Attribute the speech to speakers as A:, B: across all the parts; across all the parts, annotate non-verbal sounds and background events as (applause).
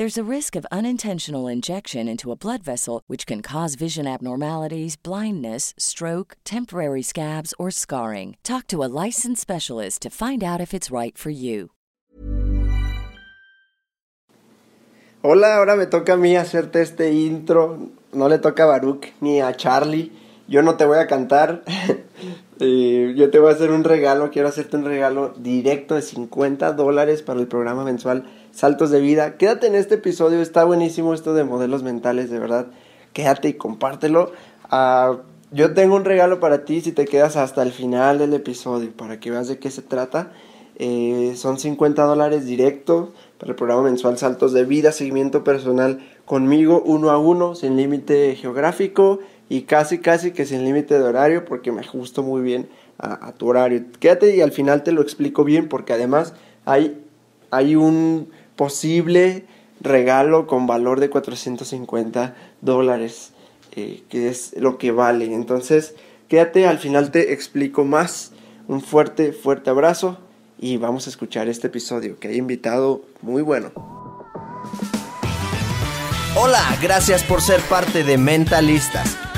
A: There's a risk of unintentional injection into a blood vessel, which can cause vision abnormalities, blindness, stroke, temporary scabs, or scarring. Talk to a licensed specialist to find out if it's right for you.
B: Hola, ahora me toca a mí hacerte este intro. No le toca a Baruch ni a Charlie. Yo no te voy a cantar. (laughs) Yo te voy a hacer un regalo. Quiero hacerte un regalo directo de 50 dólares para el programa mensual Saltos de Vida. Quédate en este episodio. Está buenísimo esto de modelos mentales, de verdad. Quédate y compártelo. Ah, yo tengo un regalo para ti si te quedas hasta el final del episodio para que veas de qué se trata. Eh, son 50 dólares directo para el programa mensual Saltos de Vida, seguimiento personal conmigo uno a uno, sin límite geográfico y casi casi que sin límite de horario porque me ajusto muy bien a, tu horario. Quédate y al final te lo explico bien porque además hay, hay un posible regalo con valor de 450 dólares eh, que es lo que vale. Entonces quédate, al final te explico más. Un fuerte, fuerte abrazo y vamos a escuchar este episodio que hay invitado muy bueno.
C: Hola, gracias por ser parte de Mentalistas.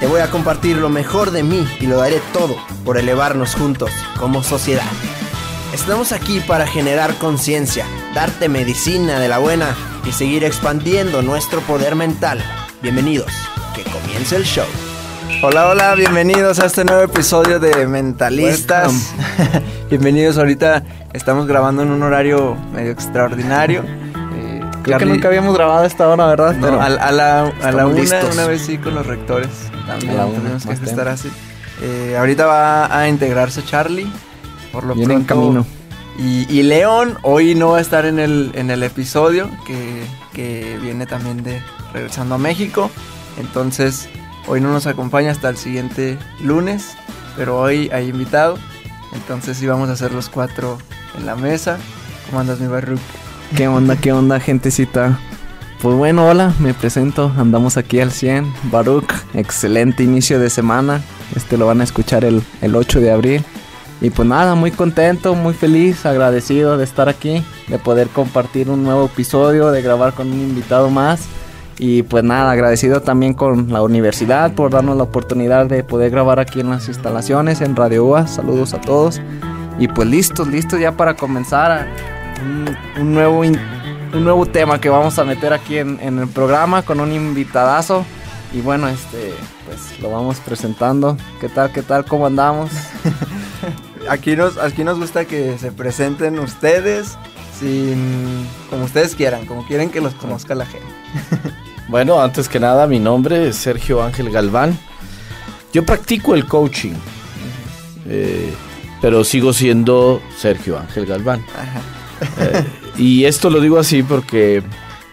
C: Te voy a compartir lo mejor de mí y lo daré todo por elevarnos juntos como sociedad. Estamos aquí para generar conciencia, darte medicina de la buena y seguir expandiendo nuestro poder mental. Bienvenidos, que comience el show.
B: Hola, hola, bienvenidos a este nuevo episodio de Mentalistas. (laughs) bienvenidos, ahorita estamos grabando en un horario medio extraordinario.
D: Creo que nunca habíamos grabado a esta hora, ¿verdad?
B: No, a, la, a la una, una vez sí con los rectores. También tenemos que estar así. Eh, ahorita va a integrarse Charlie. Por lo
D: Viene en camino.
B: Y, y, León hoy no va a estar en el, en el episodio que, que viene también de regresando a México. Entonces hoy no nos acompaña hasta el siguiente lunes. Pero hoy hay invitado. Entonces íbamos a hacer los cuatro en la mesa. ¿Cómo andas mi barruc?
D: ¿Qué onda, qué onda, gentecita? Pues bueno, hola, me presento, andamos aquí al 100, Baruch, excelente inicio de semana, este lo van a escuchar el, el 8 de abril. Y pues nada, muy contento, muy feliz, agradecido de estar aquí, de poder compartir un nuevo episodio, de grabar con un invitado más. Y pues nada, agradecido también con la universidad por darnos la oportunidad de poder grabar aquí en las instalaciones, en Radio UA. Saludos a todos. Y pues listos, listos ya para comenzar un, un nuevo un nuevo tema que vamos a meter aquí en, el programa con un invitadazo. Y bueno, este, pues lo vamos presentando. ¿Qué tal, qué tal, cómo andamos? (laughs)
B: aquí, nos, aquí nos gusta que se presenten ustedes sin, como ustedes quieran, como quieren que los conozca la gente. (laughs)
E: bueno, antes que nada, mi nombre es Sergio Ángel Galván. Yo practico el coaching, eh, pero sigo siendo Sergio Ángel Galván. Ajá. Eh, y esto lo digo así porque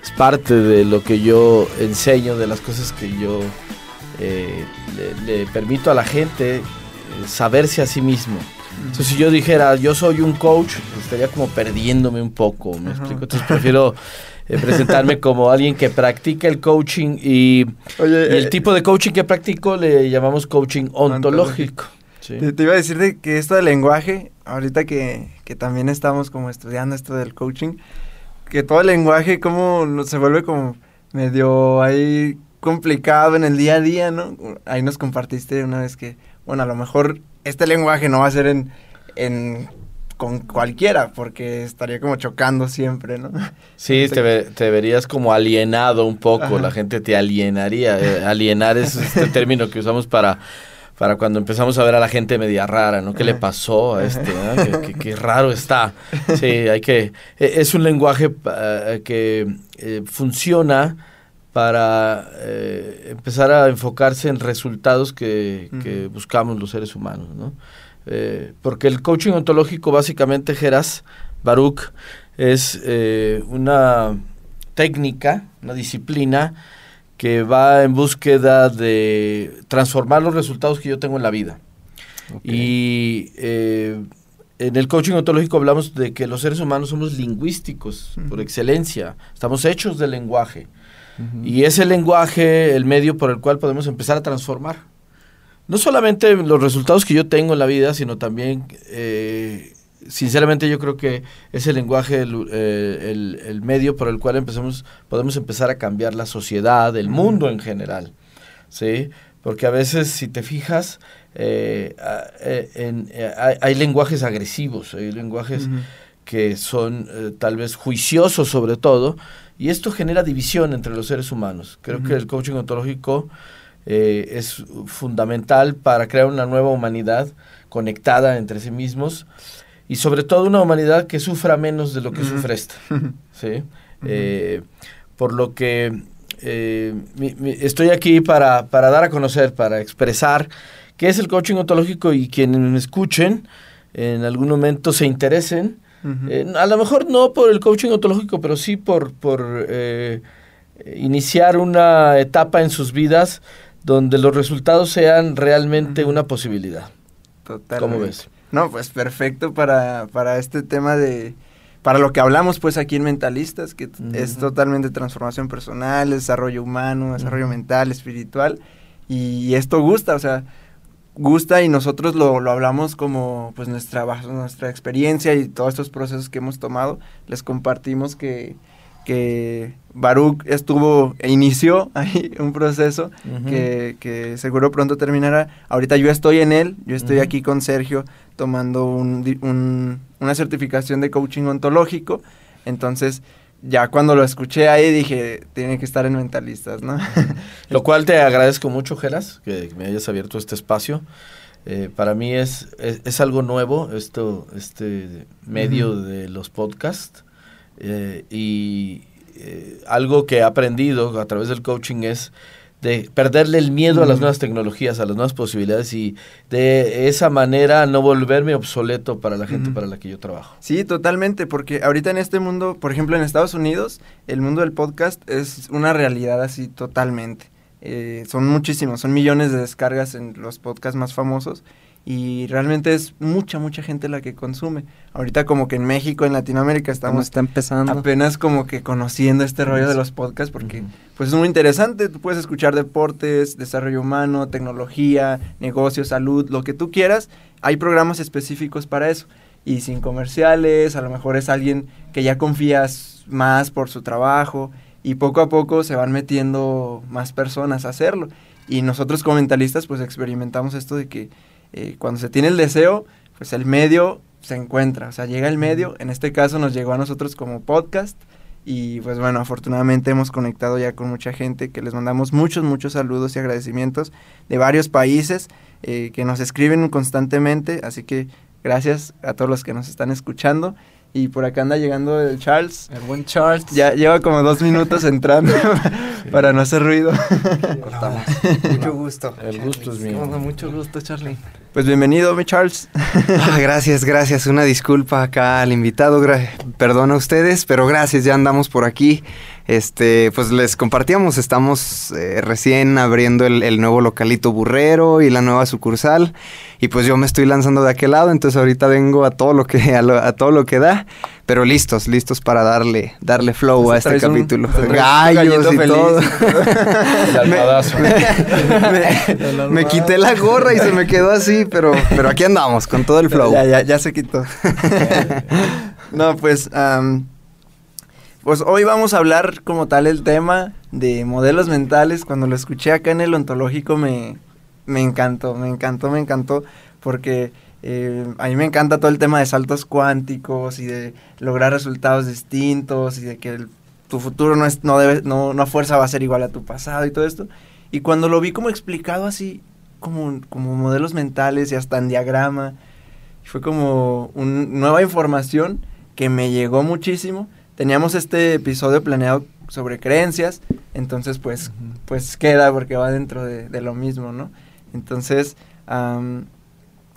E: es parte de lo que yo enseño, de las cosas que yo eh, le, permito a la gente eh, saberse a sí mismo. Entonces, si yo dijera, yo soy un coach, estaría como perdiéndome un poco, ¿me explico? Entonces, prefiero eh, presentarme como alguien que practica el coaching y,
F: Oye,
E: y el
F: eh,
E: tipo de coaching que practico le llamamos coaching ontológico. Sí.
B: Te, te iba a decir de que esto del lenguaje, ahorita que, que también estamos como estudiando esto del coaching, que todo el lenguaje como se vuelve como medio ahí complicado en el día a día, ¿no? Ahí nos compartiste una vez que, bueno, a lo mejor este lenguaje no va a ser en, en con cualquiera, porque estaría como chocando siempre, ¿no?
E: Sí, te, ve- te verías como alienado un poco,
B: Ajá.
E: la gente te alienaría. eh, alienar es este término que usamos para, para cuando empezamos a ver a la gente media rara, ¿no? ¿Qué le pasó a este? ah? ¿Qué, qué- qué raro está. (laughs) Sí, hay que... e- Es un lenguaje pa- que eh, funciona para eh, empezar a enfocarse en resultados que, buscamos los seres humanos, ¿no? Eh, porque el coaching ontológico básicamente, Geras, Baruch, es eh, una técnica, una disciplina que va en búsqueda de transformar los resultados que yo tengo en la vida. Y eh, en el coaching ontológico hablamos de que los seres humanos somos lingüísticos por excelencia, estamos hechos de lenguaje. Y ese lenguaje, el medio por el cual podemos empezar a transformar. No solamente los resultados que yo tengo en la vida, sino también, eh, sinceramente yo creo que lenguaje, el, eh, el- el medio por el cual empezamos, podemos empezar a cambiar la sociedad, el mundo en general. ¿sí? Porque a veces, si te fijas, eh, eh, en- hay, hay lenguajes agresivos, hay lenguajes que son eh, tal vez juiciosos sobre todo, y esto genera división entre los seres humanos. Creo que el coaching ontológico es fundamental para crear una nueva humanidad conectada entre sí mismos y sobre todo una humanidad que sufra menos de lo que sufre esta. (laughs) ¿sí? Eh, por lo que eh, mi- mi- estoy aquí para, para dar a conocer, para expresar qué es el coaching ontológico y quienes me escuchen en algún momento se interesen. Eh, a lo mejor no por el coaching ontológico, pero sí por, por iniciar una etapa en sus vidas donde los resultados sean realmente una posibilidad.
B: Totalmente.
E: ¿Cómo ves?
B: No, pues perfecto para, para este tema de... Para lo que hablamos pues aquí en Mentalistas, que es totalmente transformación personal, desarrollo humano, desarrollo mental, espiritual. Y esto gusta, o sea, gusta y nosotros lo, lo hablamos como pues nuestra, nuestra experiencia y todos estos procesos que hemos tomado. Les compartimos que, que Baruch estuvo, e inició (laughs) ahí un proceso que, que seguro pronto terminará. Ahorita yo estoy en él, yo estoy aquí con Sergio tomando un un- una certificación de coaching ontológico. Entonces, ya cuando lo escuché ahí dije, tiene que estar en Mentalistas, ¿no? (laughs)
E: Lo cual te agradezco mucho, Geras, que me hayas abierto este espacio. Eh, para mí es, es, es algo nuevo esto, este medio de los podcasts. Eh, y eh, algo que he aprendido a través del coaching es de perderle el miedo a las nuevas tecnologías, a las nuevas posibilidades y de esa manera no volverme obsoleto para la gente para la que yo trabajo.
B: Sí, totalmente, porque ahorita en este mundo, por ejemplo en Estados Unidos, el mundo del podcast es una realidad así totalmente. Eh, son muchísimos, son millones de descargas en los podcasts más famosos y realmente es mucha, mucha gente la que consume. Ahorita como que en México, en Latinoamérica
D: Estamos
B: estamos
D: está empezando.
B: apenas como que conociendo este rollo de los podcasts porque
E: Ujú.
B: pues es muy interesante, tú puedes escuchar deportes, desarrollo humano, tecnología, negocios, salud, lo que tú quieras, hay programas específicos para eso y sin comerciales, a lo mejor es alguien que ya confías más por su trabajo y poco a poco se van metiendo más personas a hacerlo y nosotros como mentalistas pues experimentamos esto de que eh, cuando se tiene el deseo pues el medio se encuentra, o sea, llega el medio, en este caso nos llegó a nosotros como podcast y pues bueno, afortunadamente hemos conectado ya con mucha gente que les mandamos muchos, muchos saludos y agradecimientos de varios países eh, que nos escriben constantemente, así que gracias a todos los que nos están escuchando y por acá anda llegando el Charles,
D: El buen Charles.
B: ya lleva como dos minutos entrando (laughs) para no hacer ruido. (laughs)
G: Mucho gusto.
E: El gusto es mío.
D: Mucho gusto, Charlie.
B: Pues bienvenido, mi Charles. (laughs)
G: Ah, gracias, gracias. Una disculpa acá al invitado. Perdón a ustedes, pero gracias, ya andamos por aquí. Este, pues les compartíamos, estamos eh, recién abriendo el, el, nuevo localito burrero y la nueva sucursal. Y pues yo me estoy lanzando de aquel lado, entonces ahorita vengo a todo lo que, (laughs) a, lo, a todo lo que da, pero listos, listos para darle, darle flow a este capítulo.
B: Un,
G: Gallos y todo. (laughs) me, me, (laughs) me, quité la gorra y se me quedó así, pero, pero aquí andamos, con todo el flow.
B: Ya, ya, ya se quitó. no, pues, um, pues hoy vamos a hablar como tal el tema de modelos mentales. Cuando lo escuché acá en el ontológico me, me encantó, me encantó, me encantó, porque eh, a mí me encanta todo el tema de saltos cuánticos y de lograr resultados distintos y de que tu futuro no, es, no, debe, no, no a fuerza va a ser igual a tu pasado y todo esto. Y cuando lo vi como explicado así, como, como modelos mentales y hasta en diagrama, fue como una nueva información que me llegó muchísimo. Teníamos este episodio planeado sobre creencias, entonces pues, uh -huh. pues queda porque va dentro de, de lo mismo, ¿no? Entonces, um,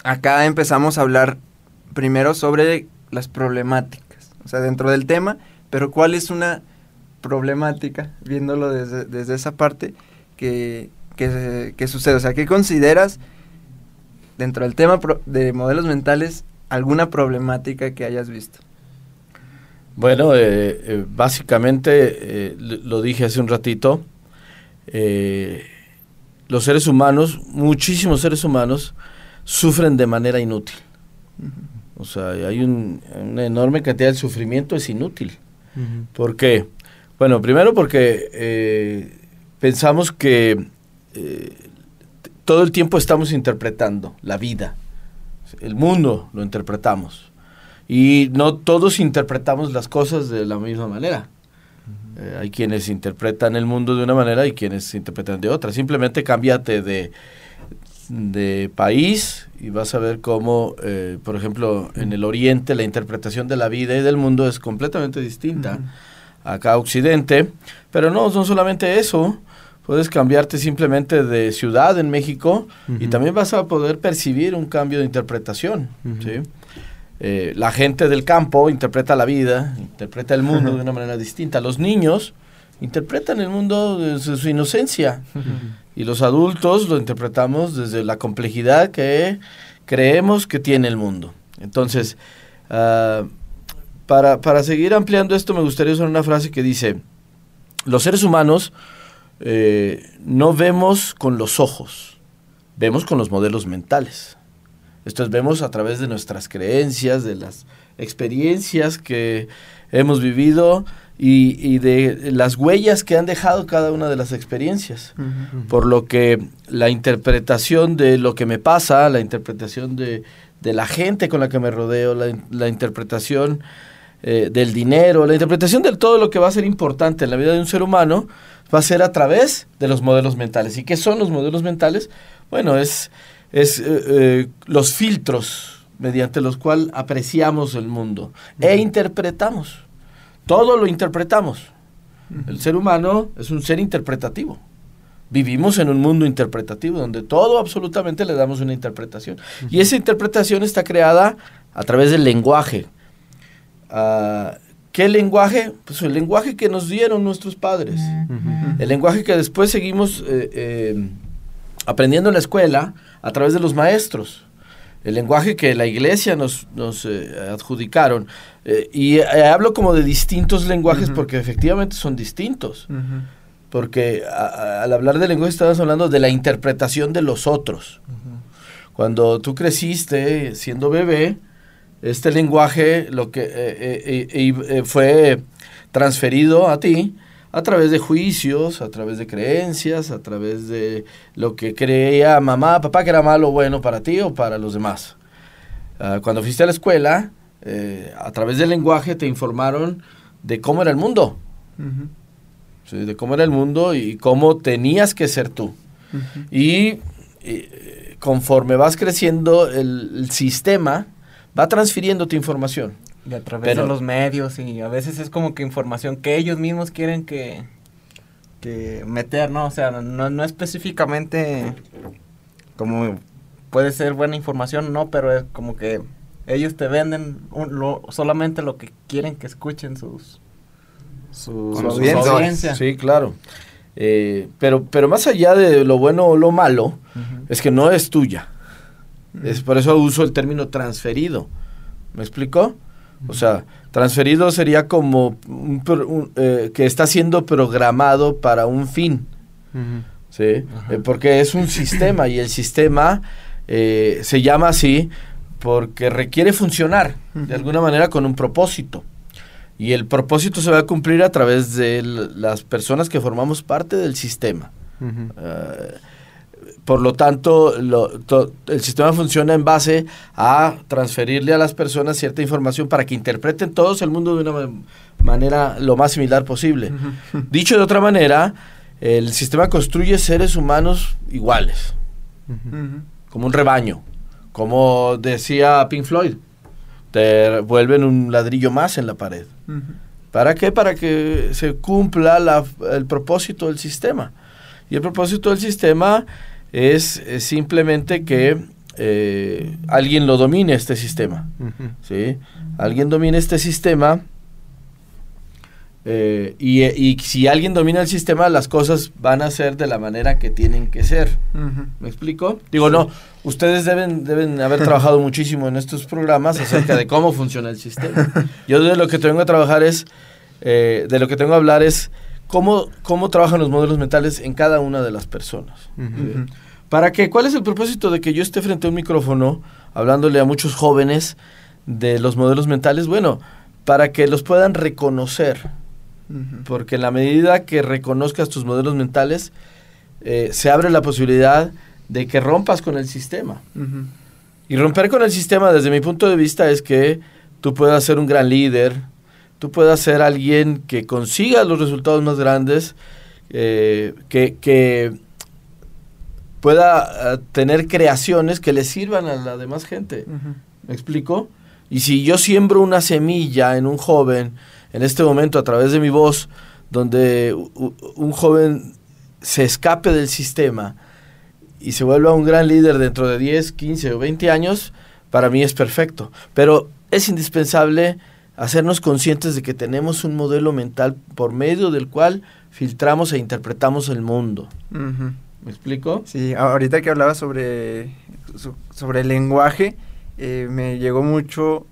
B: acá empezamos a hablar primero sobre las problemáticas, o sea, dentro del tema, pero cuál es una problemática, viéndolo desde, desde esa parte, que, que, que, sucede, o sea, ¿qué consideras dentro del tema de modelos mentales alguna problemática que hayas visto?
E: Bueno, eh, eh, básicamente, eh, lo dije hace un ratito, eh, los seres humanos, muchísimos seres humanos, sufren de manera inútil. Uh -huh. O sea, hay un, una enorme cantidad de sufrimiento, es inútil. Uh -huh. ¿Por qué? Bueno, primero porque pensamos que todo el tiempo estamos interpretando la vida, el mundo lo interpretamos. Y no todos interpretamos las cosas de la misma manera. Uh -huh. eh, hay quienes interpretan el mundo de una manera y quienes interpretan de otra. Simplemente cámbiate de, de país y vas a ver cómo, eh, por ejemplo, en el Oriente la interpretación de la vida y del mundo es completamente distinta. Uh -huh. Acá Occidente, pero no, no solamente eso. Puedes cambiarte simplemente de ciudad en México uh -huh. y también vas a poder percibir un cambio de interpretación. ¿sí? Eh, la gente del campo interpreta la vida, interpreta el mundo de una manera distinta. Los niños interpretan el mundo desde su inocencia y los adultos lo interpretamos desde la complejidad que creemos que tiene el mundo. Entonces, uh, para, para, seguir ampliando esto, me gustaría usar una frase que dice, los seres humanos eh, no vemos con los ojos, vemos con los modelos mentales. Esto es, vemos a través de nuestras creencias, de las experiencias que hemos vivido y, y, de las huellas que han dejado cada una de las experiencias. Uh -huh. Por lo que la interpretación de lo que me pasa, la interpretación de, de la gente con la que me rodeo, la, la interpretación eh, del dinero, la interpretación de todo lo que va a ser importante en la vida de un ser humano, va a ser a través de los modelos mentales. ¿Y qué son los modelos mentales? Bueno, es es eh, eh, los filtros mediante los cuales apreciamos el mundo uh -huh. e interpretamos. Todo lo interpretamos. Uh -huh. El ser humano es un ser interpretativo. Vivimos en un mundo interpretativo donde todo absolutamente le damos una interpretación. Uh -huh. Y esa interpretación está creada a través del lenguaje. Uh, ¿Qué lenguaje? Pues el lenguaje que nos dieron nuestros padres. El lenguaje que después seguimos eh, aprendiendo en la escuela a través de los maestros. El lenguaje que la iglesia nos, nos eh, adjudicaron. Eh, y eh, hablo como de distintos lenguajes uh -huh. porque efectivamente son distintos. Uh -huh. Porque a, a, al hablar de lenguaje estamos hablando de la interpretación de los otros. Uh -huh. Cuando tú creciste siendo bebé, este lenguaje lo que fue transferido a ti a través de juicios, a través de creencias, a través de lo que creía mamá, papá que era malo o bueno para ti o para los demás. Uh, cuando fuiste a la escuela, eh, a través del lenguaje te informaron de cómo era el mundo. Uh -huh. ¿sí? De cómo era el mundo y cómo tenías que ser tú. Uh -huh. y, y, conforme vas creciendo, el, el sistema va transfiriendo tu información.
D: Y a través Pero, de los medios y a veces es como que información que ellos mismos quieren que, que meter, ¿no? O sea, no, no específicamente como puede ser buena información, no, pero es como que ellos te venden un, lo, solamente lo que quieren que escuchen sus
B: su,
G: Con su
B: audiencia.
G: audiencia.
E: Sí, claro. Eh, pero, pero más allá de lo bueno o lo malo, es que no es tuya. Es por eso uso el término transferido. ¿Me explico? O sea, transferido sería como un eh, que está siendo programado para un fin. ¿sí? Eh, porque es un sistema y el sistema eh, se llama así porque requiere funcionar de alguna manera con un propósito. Y el propósito se va a cumplir a través de las personas que formamos parte del sistema. Por lo tanto, lo- to- el sistema funciona en base a transferirle a las personas cierta información para que interpreten todos el mundo de una ma- manera lo más similar posible. (laughs) Dicho de otra manera, el sistema construye seres humanos iguales, como un rebaño, como decía Pink Floyd, te vuelven un ladrillo más en la pared. ¿Para qué? Para que se cumpla la- el propósito del sistema. Y el propósito del sistema es, simplemente que eh, alguien lo domine este sistema. ¿sí? Alguien domina este sistema eh, y, y si alguien domina el sistema, las cosas van a ser de la manera que tienen que ser. ¿Me explico? Digo, no, ustedes deben, deben haber trabajado muchísimo en estos programas acerca de cómo funciona el sistema. Yo de lo que tengo a trabajar es, eh, de lo que tengo a hablar es cómo, cómo trabajan los modelos mentales en cada una de las personas. ¿Para qué? ¿Cuál es el propósito de que yo esté frente a un micrófono hablándole a muchos jóvenes de los modelos mentales? Bueno, para que los puedan reconocer. Porque en la medida que reconozcas tus modelos mentales, eh, se abre la posibilidad de que rompas con el sistema. Y romper con el sistema, desde mi punto de vista, es que tú puedas ser un gran líder, tú puedas ser alguien que consiga los resultados más grandes, eh, que, que pueda eh, tener creaciones que le sirvan a la demás gente. ¿Me explico? Y si yo siembro una semilla en un joven, en este momento a través de mi voz, donde un joven se escape del sistema y se vuelva un gran líder dentro de 10, 15 o 20 años, para mí es perfecto. Pero es indispensable hacernos conscientes de que tenemos un modelo mental por medio del cual filtramos e interpretamos el mundo. ¿Me explico?
B: Sí, ahorita que hablaba sobre, so- sobre el lenguaje, eh, me llegó mucho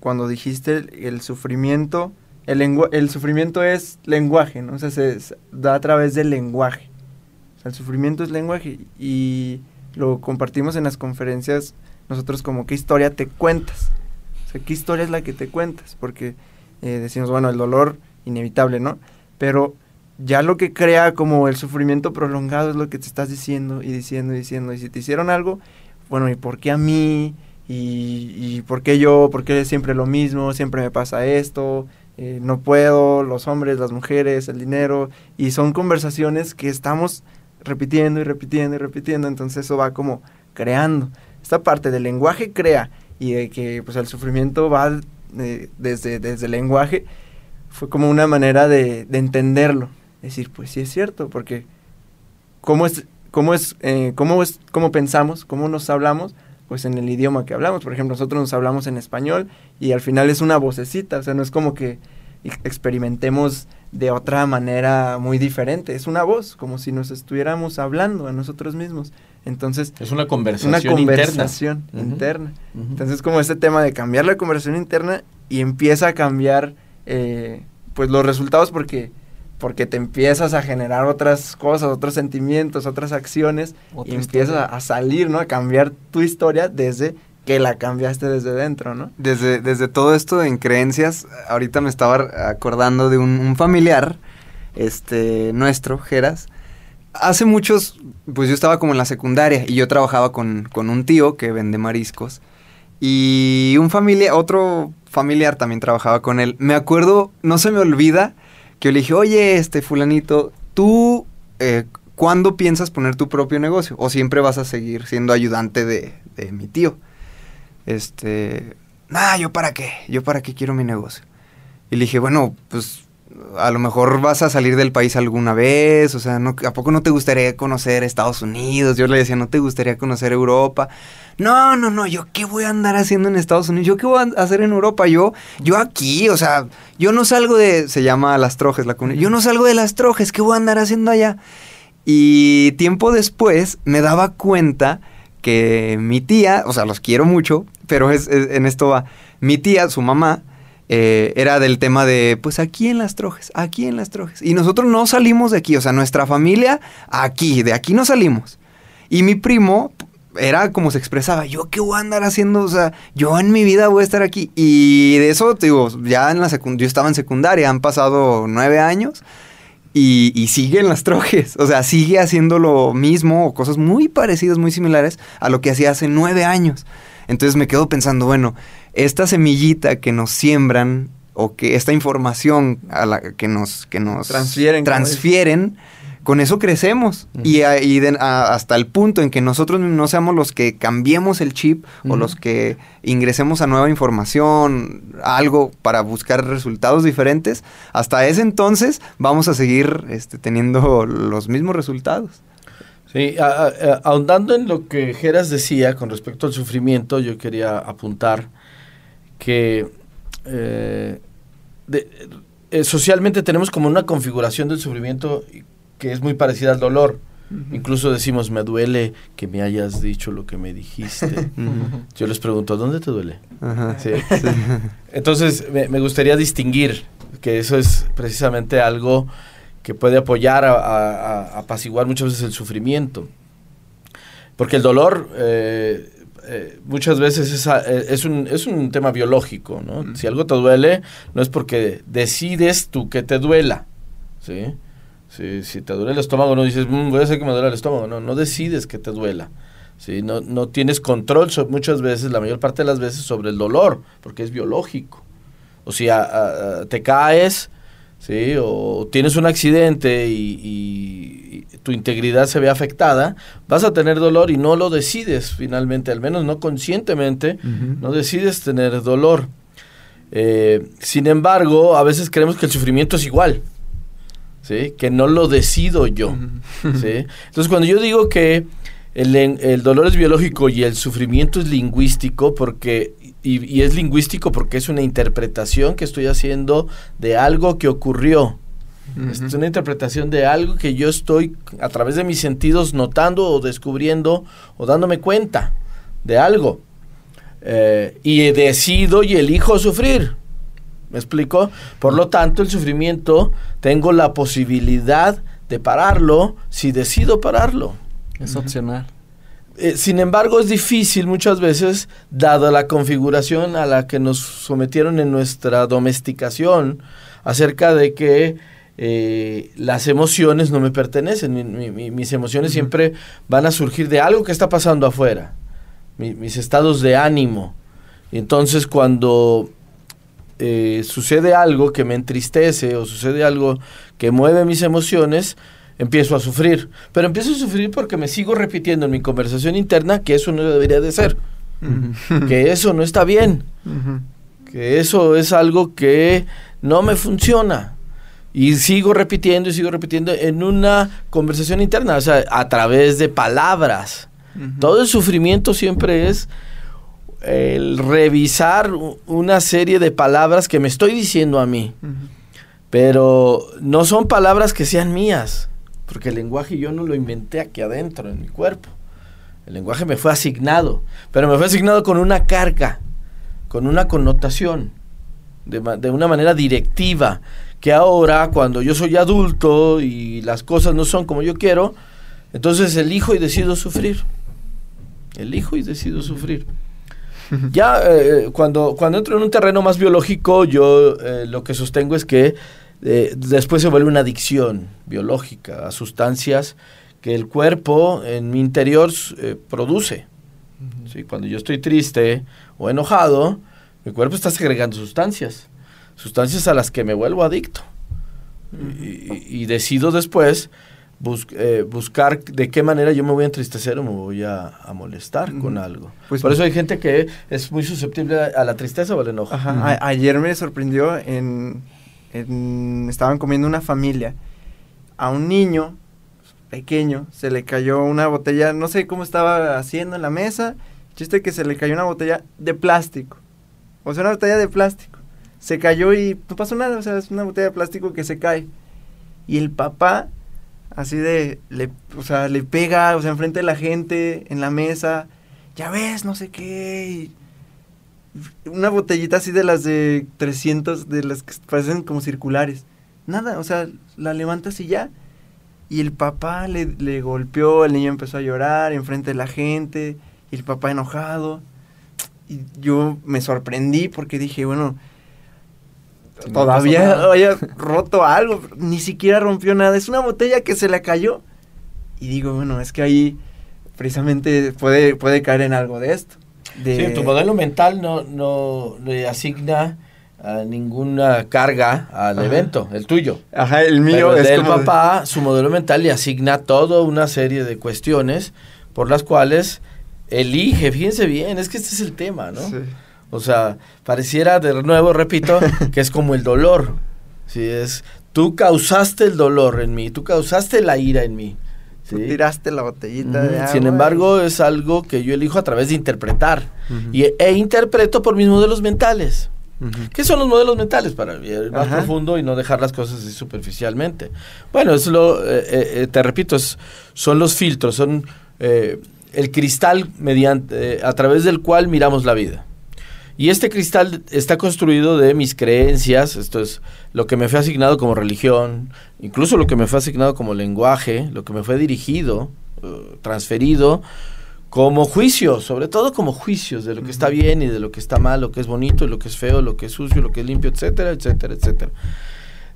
B: cuando dijiste el, sufrimiento. El, el sufrimiento es lenguaje, ¿no? O sea, se, se da a través del lenguaje. O sea, el sufrimiento es lenguaje y lo compartimos en las conferencias nosotros como qué historia te cuentas. O sea, qué historia es la que te cuentas, porque eh, decimos, bueno, el dolor inevitable, ¿no? Pero ya lo que crea como el sufrimiento prolongado es lo que te estás diciendo y diciendo y diciendo. Y si te hicieron algo, bueno, ¿y por qué a mí? ¿Y, y por qué yo? ¿Por qué siempre lo mismo? Siempre me pasa esto. eh, no puedo, los hombres, las mujeres, el dinero. Y son conversaciones que estamos repitiendo y repitiendo y repitiendo. Entonces eso va como creando. Esta parte del lenguaje crea y de que pues el sufrimiento va eh, desde, desde el lenguaje fue como una manera de, de entenderlo. Decir, pues sí es cierto, porque cómo es, cómo es, eh, cómo es, cómo pensamos, cómo nos hablamos, pues en el idioma que hablamos. Por ejemplo, nosotros nos hablamos en español y al final es una vocecita, o sea, no es como que ex- experimentemos de otra manera muy diferente, es una voz, como si nos estuviéramos hablando a nosotros mismos. Entonces,
E: Es una
B: una
E: conversación
B: conversación
E: Ujú.
B: interna.
E: Ujú.
B: Entonces, como este tema de cambiar la conversación interna y empieza a cambiar, eh, pues, los resultados porque, porque te empiezas a generar otras cosas, otros sentimientos, otras acciones
D: Otra
B: y empiezas a, a salir, ¿no? A cambiar tu historia desde que la cambiaste desde dentro, ¿no?
G: Desde, desde todo esto en creencias, ahorita me estaba acordando de un, un familiar, este, nuestro, Geras. Hace muchos, pues yo estaba como en la secundaria y yo trabajaba con, con un tío que vende mariscos. Y un familia, otro familiar también trabajaba con él. Me acuerdo, no se me olvida, que yo le dije, oye, este fulanito, tú, eh, ¿cuándo piensas poner tu propio negocio? ¿O siempre vas a seguir siendo ayudante de, de mi tío? Este, nah, ¿yo para qué? ¿Yo para qué quiero mi negocio? Y le dije, bueno, pues a lo mejor vas a salir del país alguna vez, o sea, no, ¿a poco no te gustaría conocer Estados Unidos? Yo le decía, ¿no te gustaría conocer Europa? No, no, no, yo qué voy a andar haciendo en Estados Unidos, yo qué voy a hacer en Europa, yo, yo aquí, o sea, yo no salgo de, se llama Las Trojes la comunidad, yo no salgo de Las Trojes, ¿qué voy a andar haciendo allá? Y tiempo después me daba cuenta que mi tía, o sea, los quiero mucho, pero es, en esto va, mi tía, su mamá, eh, era del tema de, pues aquí en las trojes, aquí en las trojes. Y nosotros no salimos de aquí, o sea, nuestra familia aquí, de aquí no salimos. Y mi primo era como se expresaba, yo qué voy a andar haciendo, o sea, yo en mi vida voy a estar aquí. Y de eso, digo, ya en la secundaria, yo estaba en secundaria, han pasado nueve años. Y, y, sigue en las trojes, o sea, sigue haciendo lo mismo o cosas muy parecidas, muy similares a lo que hacía hace nueve años. Entonces me quedo pensando, bueno, esta semillita que nos siembran o que esta información a la que nos, que nos
B: transfieren,
G: transfieren con eso crecemos. Y, hasta el punto en que nosotros no seamos los que cambiemos el chip o los que ingresemos a nueva información, algo para buscar resultados diferentes, hasta ese entonces vamos a seguir este, teniendo los mismos resultados.
E: Sí, ahondando en lo que Geras decía con respecto al sufrimiento, yo quería apuntar que eh, eh, socialmente tenemos como una configuración del sufrimiento que es muy parecida al dolor. Incluso decimos, me duele que me hayas dicho lo que me dijiste. (laughs) Yo les pregunto, ¿dónde te duele? (laughs) Entonces, me, gustaría distinguir que eso es precisamente algo que puede apoyar a, apaciguar muchas veces el sufrimiento. Porque el dolor eh, eh, muchas veces es, eh, es, un, es un tema biológico, ¿no? Si algo te duele, no es porque decides tú que te duela, ¿sí? Si, te duele el estómago, no dices, mm, voy a hacer que me duele el estómago. No, no decides que te duela. ¿sí? No, no tienes control muchas veces, la mayor parte de las veces, sobre el dolor, porque es biológico. O si te caes, ¿sí? o tienes un accidente y, tu integridad se ve afectada, vas a tener dolor y no lo decides finalmente, al menos no conscientemente, no decides tener dolor. Eh, sin embargo, a veces creemos que el sufrimiento es igual. Que no lo decido yo, Entonces, cuando yo digo que el, dolor es biológico y el sufrimiento es lingüístico, porque y, es lingüístico porque es una interpretación que estoy haciendo de algo que ocurrió. Es una interpretación de algo que yo estoy a través de mis sentidos notando o descubriendo o dándome cuenta de algo. Eh, y decido y elijo sufrir. ¿Me explico? Por lo tanto, el sufrimiento tengo la posibilidad de pararlo si decido pararlo.
D: Es opcional.
E: Eh, sin embargo, es difícil muchas veces, dada la configuración a la que nos sometieron en nuestra domesticación, acerca de que eh, las emociones no me pertenecen. mis emociones siempre van a surgir de algo que está pasando afuera, mis estados de ánimo. Y entonces cuando eh, sucede algo que me entristece o sucede algo que mueve mis emociones, empiezo a sufrir. Pero empiezo a sufrir porque me sigo repitiendo en mi conversación interna que eso no debería de ser, que eso no está bien, que eso es algo que no me funciona. Y sigo repitiendo y sigo repitiendo en una conversación interna, o sea, a través de palabras. Todo el sufrimiento siempre es el revisar una serie de palabras que me estoy diciendo a mí. Pero no son palabras que sean mías, porque el lenguaje yo no lo inventé aquí adentro, en mi cuerpo. El lenguaje me fue asignado, pero me fue asignado con una carga, con una connotación, de, de una manera directiva, que ahora cuando yo soy adulto y las cosas no son como yo quiero, entonces elijo y decido sufrir. Elijo y decido sufrir. (laughs) Ya eh, cuando, cuando entro en un terreno más biológico, yo eh, lo que sostengo es que eh, después se vuelve una adicción biológica a sustancias que el cuerpo en mi interior produce. Cuando yo estoy triste o enojado, mi cuerpo está segregando sustancias, sustancias a las que me vuelvo adicto. y, y, decido después eh, buscar de qué manera yo me voy a entristecer o me voy a, molestar con algo. Pues Por eso hay gente que es muy susceptible a, la tristeza o al enojo.
B: ayer me sorprendió en estaban comiendo una familia. A un niño pequeño se le cayó una botella, no sé cómo estaba haciendo en la mesa, chiste que se le cayó una botella de plástico. O sea, una botella de plástico. Se cayó y no pasó nada, o sea, es una botella de plástico que se cae. Y el papá, así de, le, o sea, le pega, o sea, enfrente de la gente, en la mesa, ya ves, no sé qué. Una botellita así de las de 300, de las que parecen como circulares. Nada, o sea, la levantas y ya. Y el papá le, le golpeó, el niño empezó a llorar enfrente de la gente, y el papá enojado. Y yo me sorprendí porque dije, bueno, todavía (laughs) había roto algo, ni siquiera rompió nada, es una botella que se le cayó. Y digo, bueno, es que ahí precisamente puede, puede caer en algo de esto.
E: Sí, tu modelo mental no, no le asigna ninguna carga al evento, el tuyo.
B: Ajá, el mío
E: es el papá, su modelo mental le asigna toda una serie de cuestiones por las cuales elige, fíjense bien, es que este es el tema, ¿no? Sí. O sea, pareciera de nuevo, repito, (laughs) que es como el dolor. Si es, tú causaste el dolor en mí, tú causaste la ira en mí.
B: Tú tiraste la botellita de agua.
E: Sin embargo, es algo que yo elijo a través de interpretar. y, e interpreto por mis modelos mentales. ¿Qué son los modelos mentales? Para ir más profundo y no dejar las cosas así superficialmente. Bueno, es lo, eh, eh, eh, te repito, es, son los filtros, son el cristal mediante, a través del cual miramos la vida. Y este cristal está construido de mis creencias, esto es lo que me fue asignado como religión, incluso lo que me fue asignado como lenguaje, lo que me fue dirigido, uh, transferido como juicio, sobre todo como juicios de lo que está bien y de lo que está mal, lo que es bonito y lo que es feo, lo que es sucio, lo que es limpio, etcétera, etcétera, etcétera.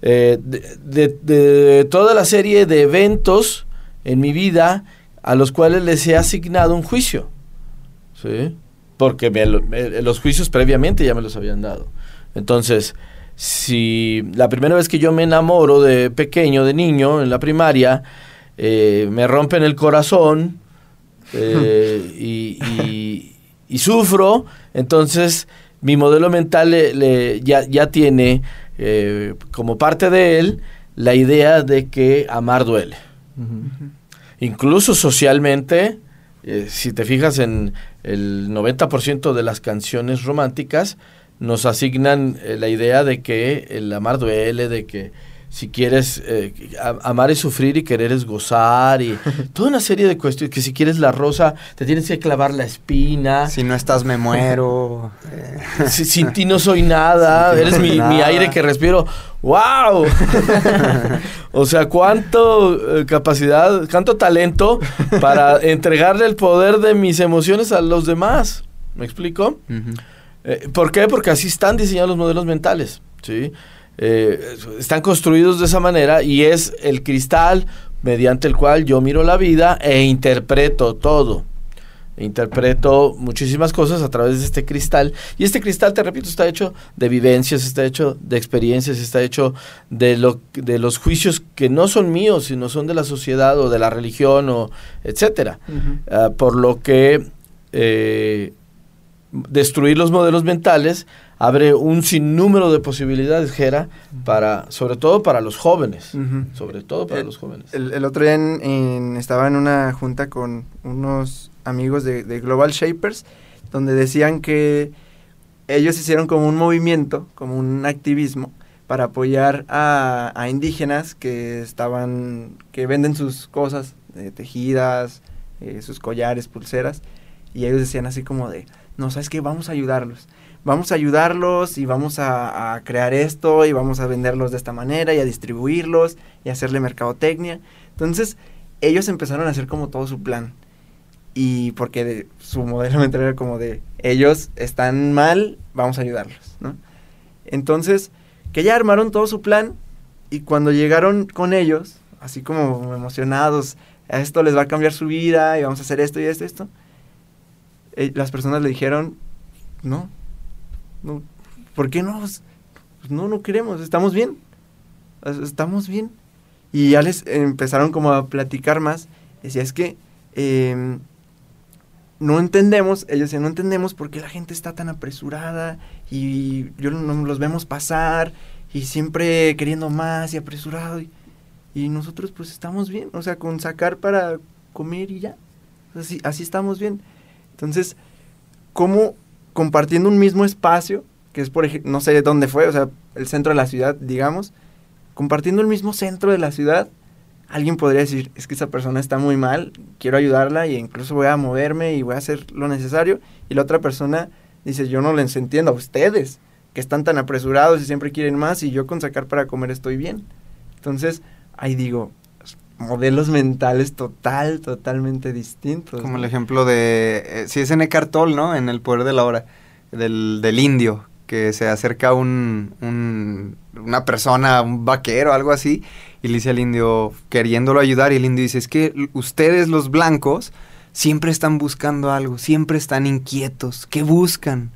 E: Eh, de, toda la serie de eventos en mi vida a los cuales les he asignado un juicio. ¿sí? Porque los juicios previamente ya me los habían dado. Entonces, si la primera vez que yo me enamoro de pequeño, de niño, en la primaria, eh, me rompen el corazón (laughs) eh, y, sufro, entonces mi modelo mental le, ya, tiene eh, como parte de él la idea de que amar duele. Incluso socialmente, si te fijas en el 90% de las canciones románticas nos asignan eh, la idea de que el amar duele, de que si quieres eh, amar es sufrir y querer es gozar y (laughs) toda una serie de cuestiones que si quieres la rosa te tienes que clavar la espina.
G: Si no estás me muero
E: sin ti no soy nada eres mi, mi, aire que respiro. Wow (laughs) o sea cuánto eh, capacidad cuánto talento para (laughs) entregarle el poder de mis emociones a los demás me explico eh, ¿por qué? porque así están diseñados los modelos mentales sí eh, están construidos de esa manera y es el cristal mediante el cual yo miro la vida e interpreto todo. interpreto muchísimas cosas a través de este cristal. Y este cristal, te repito, está hecho de vivencias, está hecho de experiencias, está hecho de, lo, de los juicios que no son míos, sino son de la sociedad o de la religión o etcétera. Ah, por lo que eh, destruir los modelos mentales abre un sinnúmero de posibilidades, Jera, para, sobre todo para los jóvenes, sobre todo para los jóvenes.
B: El, otro día estaba en una junta con unos amigos de, Global Shapers, donde decían que ellos hicieron como un movimiento, como un activismo, para apoyar a, indígenas que estaban, que venden sus cosas eh, tejidas, eh, sus collares, pulseras, y ellos decían así como de, no, ¿sabes qué? Vamos a ayudarlos vamos a ayudarlos y vamos a, crear esto y vamos a venderlos de esta manera y a distribuirlos y a hacerle mercadotecnia. Entonces, ellos empezaron a hacer como todo su plan. Y porque su modelo mental era como de, ellos están mal, vamos a ayudarlos, ¿no? Entonces, que ya armaron todo su plan y cuando llegaron con ellos, así como emocionados, esto les va a cambiar su vida y vamos a hacer esto y esto esto, eh, las personas le dijeron, no, no, ¿Por qué no? Pues, no, no queremos, estamos bien. Estamos bien. Y ya les empezaron como a platicar más. Decía, es que em, no entendemos, ellos decían, no entendemos por qué la gente está tan apresurada y yo no, los vemos pasar y siempre queriendo más y apresurado. Y, y nosotros pues estamos bien, o sea, con sacar para comer y ya. Así, así estamos bien. Entonces, ¿cómo compartiendo un mismo espacio, que es por ejemplo, no sé dónde fue, o sea, el centro de la ciudad, digamos, compartiendo el mismo centro de la ciudad, alguien podría decir, es que esa persona está muy mal, quiero ayudarla y incluso voy a moverme y voy a hacer lo necesario. Y la otra persona dice, yo no les entiendo a ustedes, que están tan apresurados y siempre quieren más y yo con sacar para comer estoy bien. Entonces, ahí digo, modelos mentales total, totalmente distintos.
G: Como el ejemplo de, eh, si es en Eckhart Tolle, ¿no? En El Poder de la Hora, del, del indio, que se acerca un, un, una persona, un vaquero, algo así, y le dice al indio, queriéndolo ayudar, y el indio dice, es que ustedes los blancos siempre están buscando algo, siempre están inquietos, ¿qué buscan?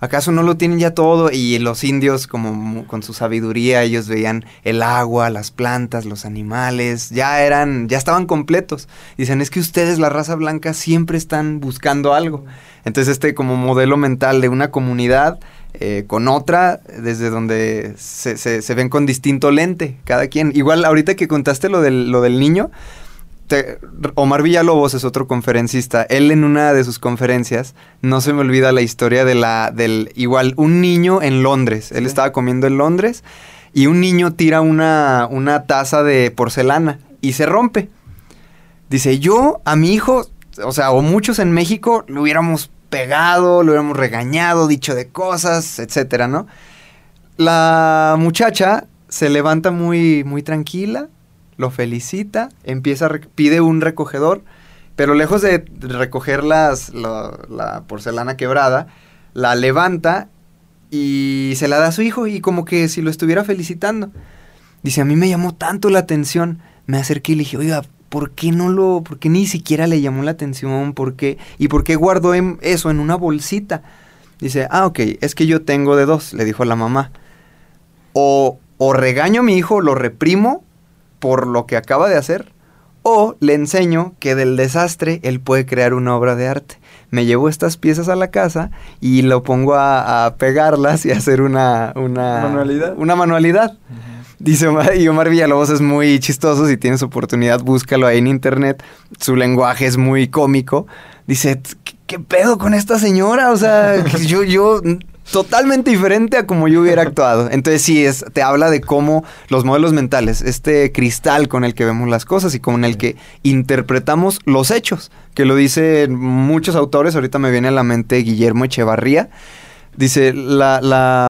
G: ¿Acaso no lo tienen ya todo? Y los indios, como con su sabiduría, ellos veían el agua, las plantas, los animales, ya eran, ya estaban completos. Dicen, es que ustedes, la raza blanca, siempre están buscando algo. Entonces, este como modelo mental de una comunidad eh, con otra, desde donde se, se, se, ven con distinto lente, cada quien. Igual, ahorita que contaste lo del, lo del niño, Omar Villalobos es otro conferencista. Él en una de sus conferencias, no se me olvida la historia de la, del, igual, un niño en Londres. Él estaba comiendo en Londres y un niño tira una, una taza de porcelana y se rompe. Dice, yo a mi hijo, o sea, o muchos en México, lo hubiéramos pegado, lo hubiéramos regañado, dicho de cosas, etcétera, ¿no? La muchacha se levanta muy, muy tranquila, lo felicita, empieza, pide un recogedor, pero lejos de recoger la porcelana quebrada, la levanta y se la da a su hijo y como que si lo estuviera felicitando. Dice, a mí me llamó tanto la atención, me acerqué y le dije, oiga, ¿por qué no lo, por qué ni siquiera le llamó la atención? ¿Por qué? ¿Y por qué guardó en eso en una bolsita? Dice, ah, ok, es que yo tengo de dos, le dijo la mamá. O, o regaño a mi hijo, lo reprimo por lo que acaba de hacer, o le enseño que del desastre él puede crear una obra de arte. Me llevo estas piezas a la casa y lo pongo a, a pegarlas y a hacer una, una
B: manualidad.
G: Una manualidad. Uh -huh. Dice Omar, y Omar Villalobos es muy chistoso, si tienes oportunidad búscalo ahí en internet, su lenguaje es muy cómico. Dice, ¿qué pedo con esta señora? O sea, (laughs) yo, yo totalmente diferente a como yo hubiera actuado. Entonces sí, es, te habla de cómo los modelos mentales, este cristal con el que vemos las cosas y con el que interpretamos los hechos, que lo dicen muchos autores, ahorita me viene a la mente Guillermo Echevarría, dice la... la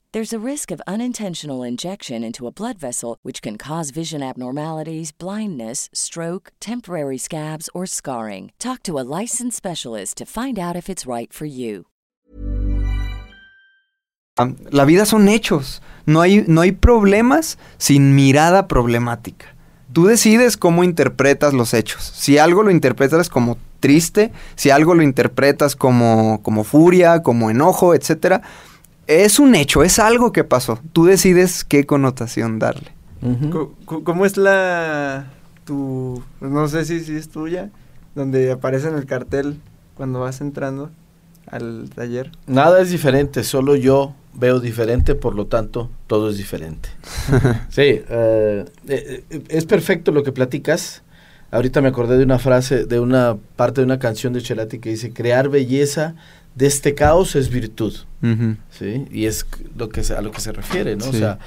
A: There's a risk of unintentional injection into a blood vessel, which can cause vision abnormalities, blindness, stroke, temporary scabs, or scarring. Talk to a licensed specialist to find out if it's right for you.
G: Ah, la vida son hechos. No hay, no hay problemas sin mirada problemática. Tú decides cómo interpretas los hechos. Si algo lo interpretas como triste, si algo lo interpretas como, como furia, como enojo, etcétera, es un hecho, es algo que pasó. Tú decides qué connotación darle.
B: Uh -huh. ¿Cómo es la tu no sé si, si es tuya donde aparece en el cartel cuando vas entrando al taller?
E: Nada es diferente, solo yo veo diferente, por lo tanto todo es diferente. (laughs) sí, uh, eh, es perfecto lo que platicas. Ahorita me acordé de una frase, de una parte de una canción de Chelati que dice crear belleza de este caos es virtud, uh -huh. ¿sí? Y es lo que a lo que se refiere, ¿no? Sí. O sea,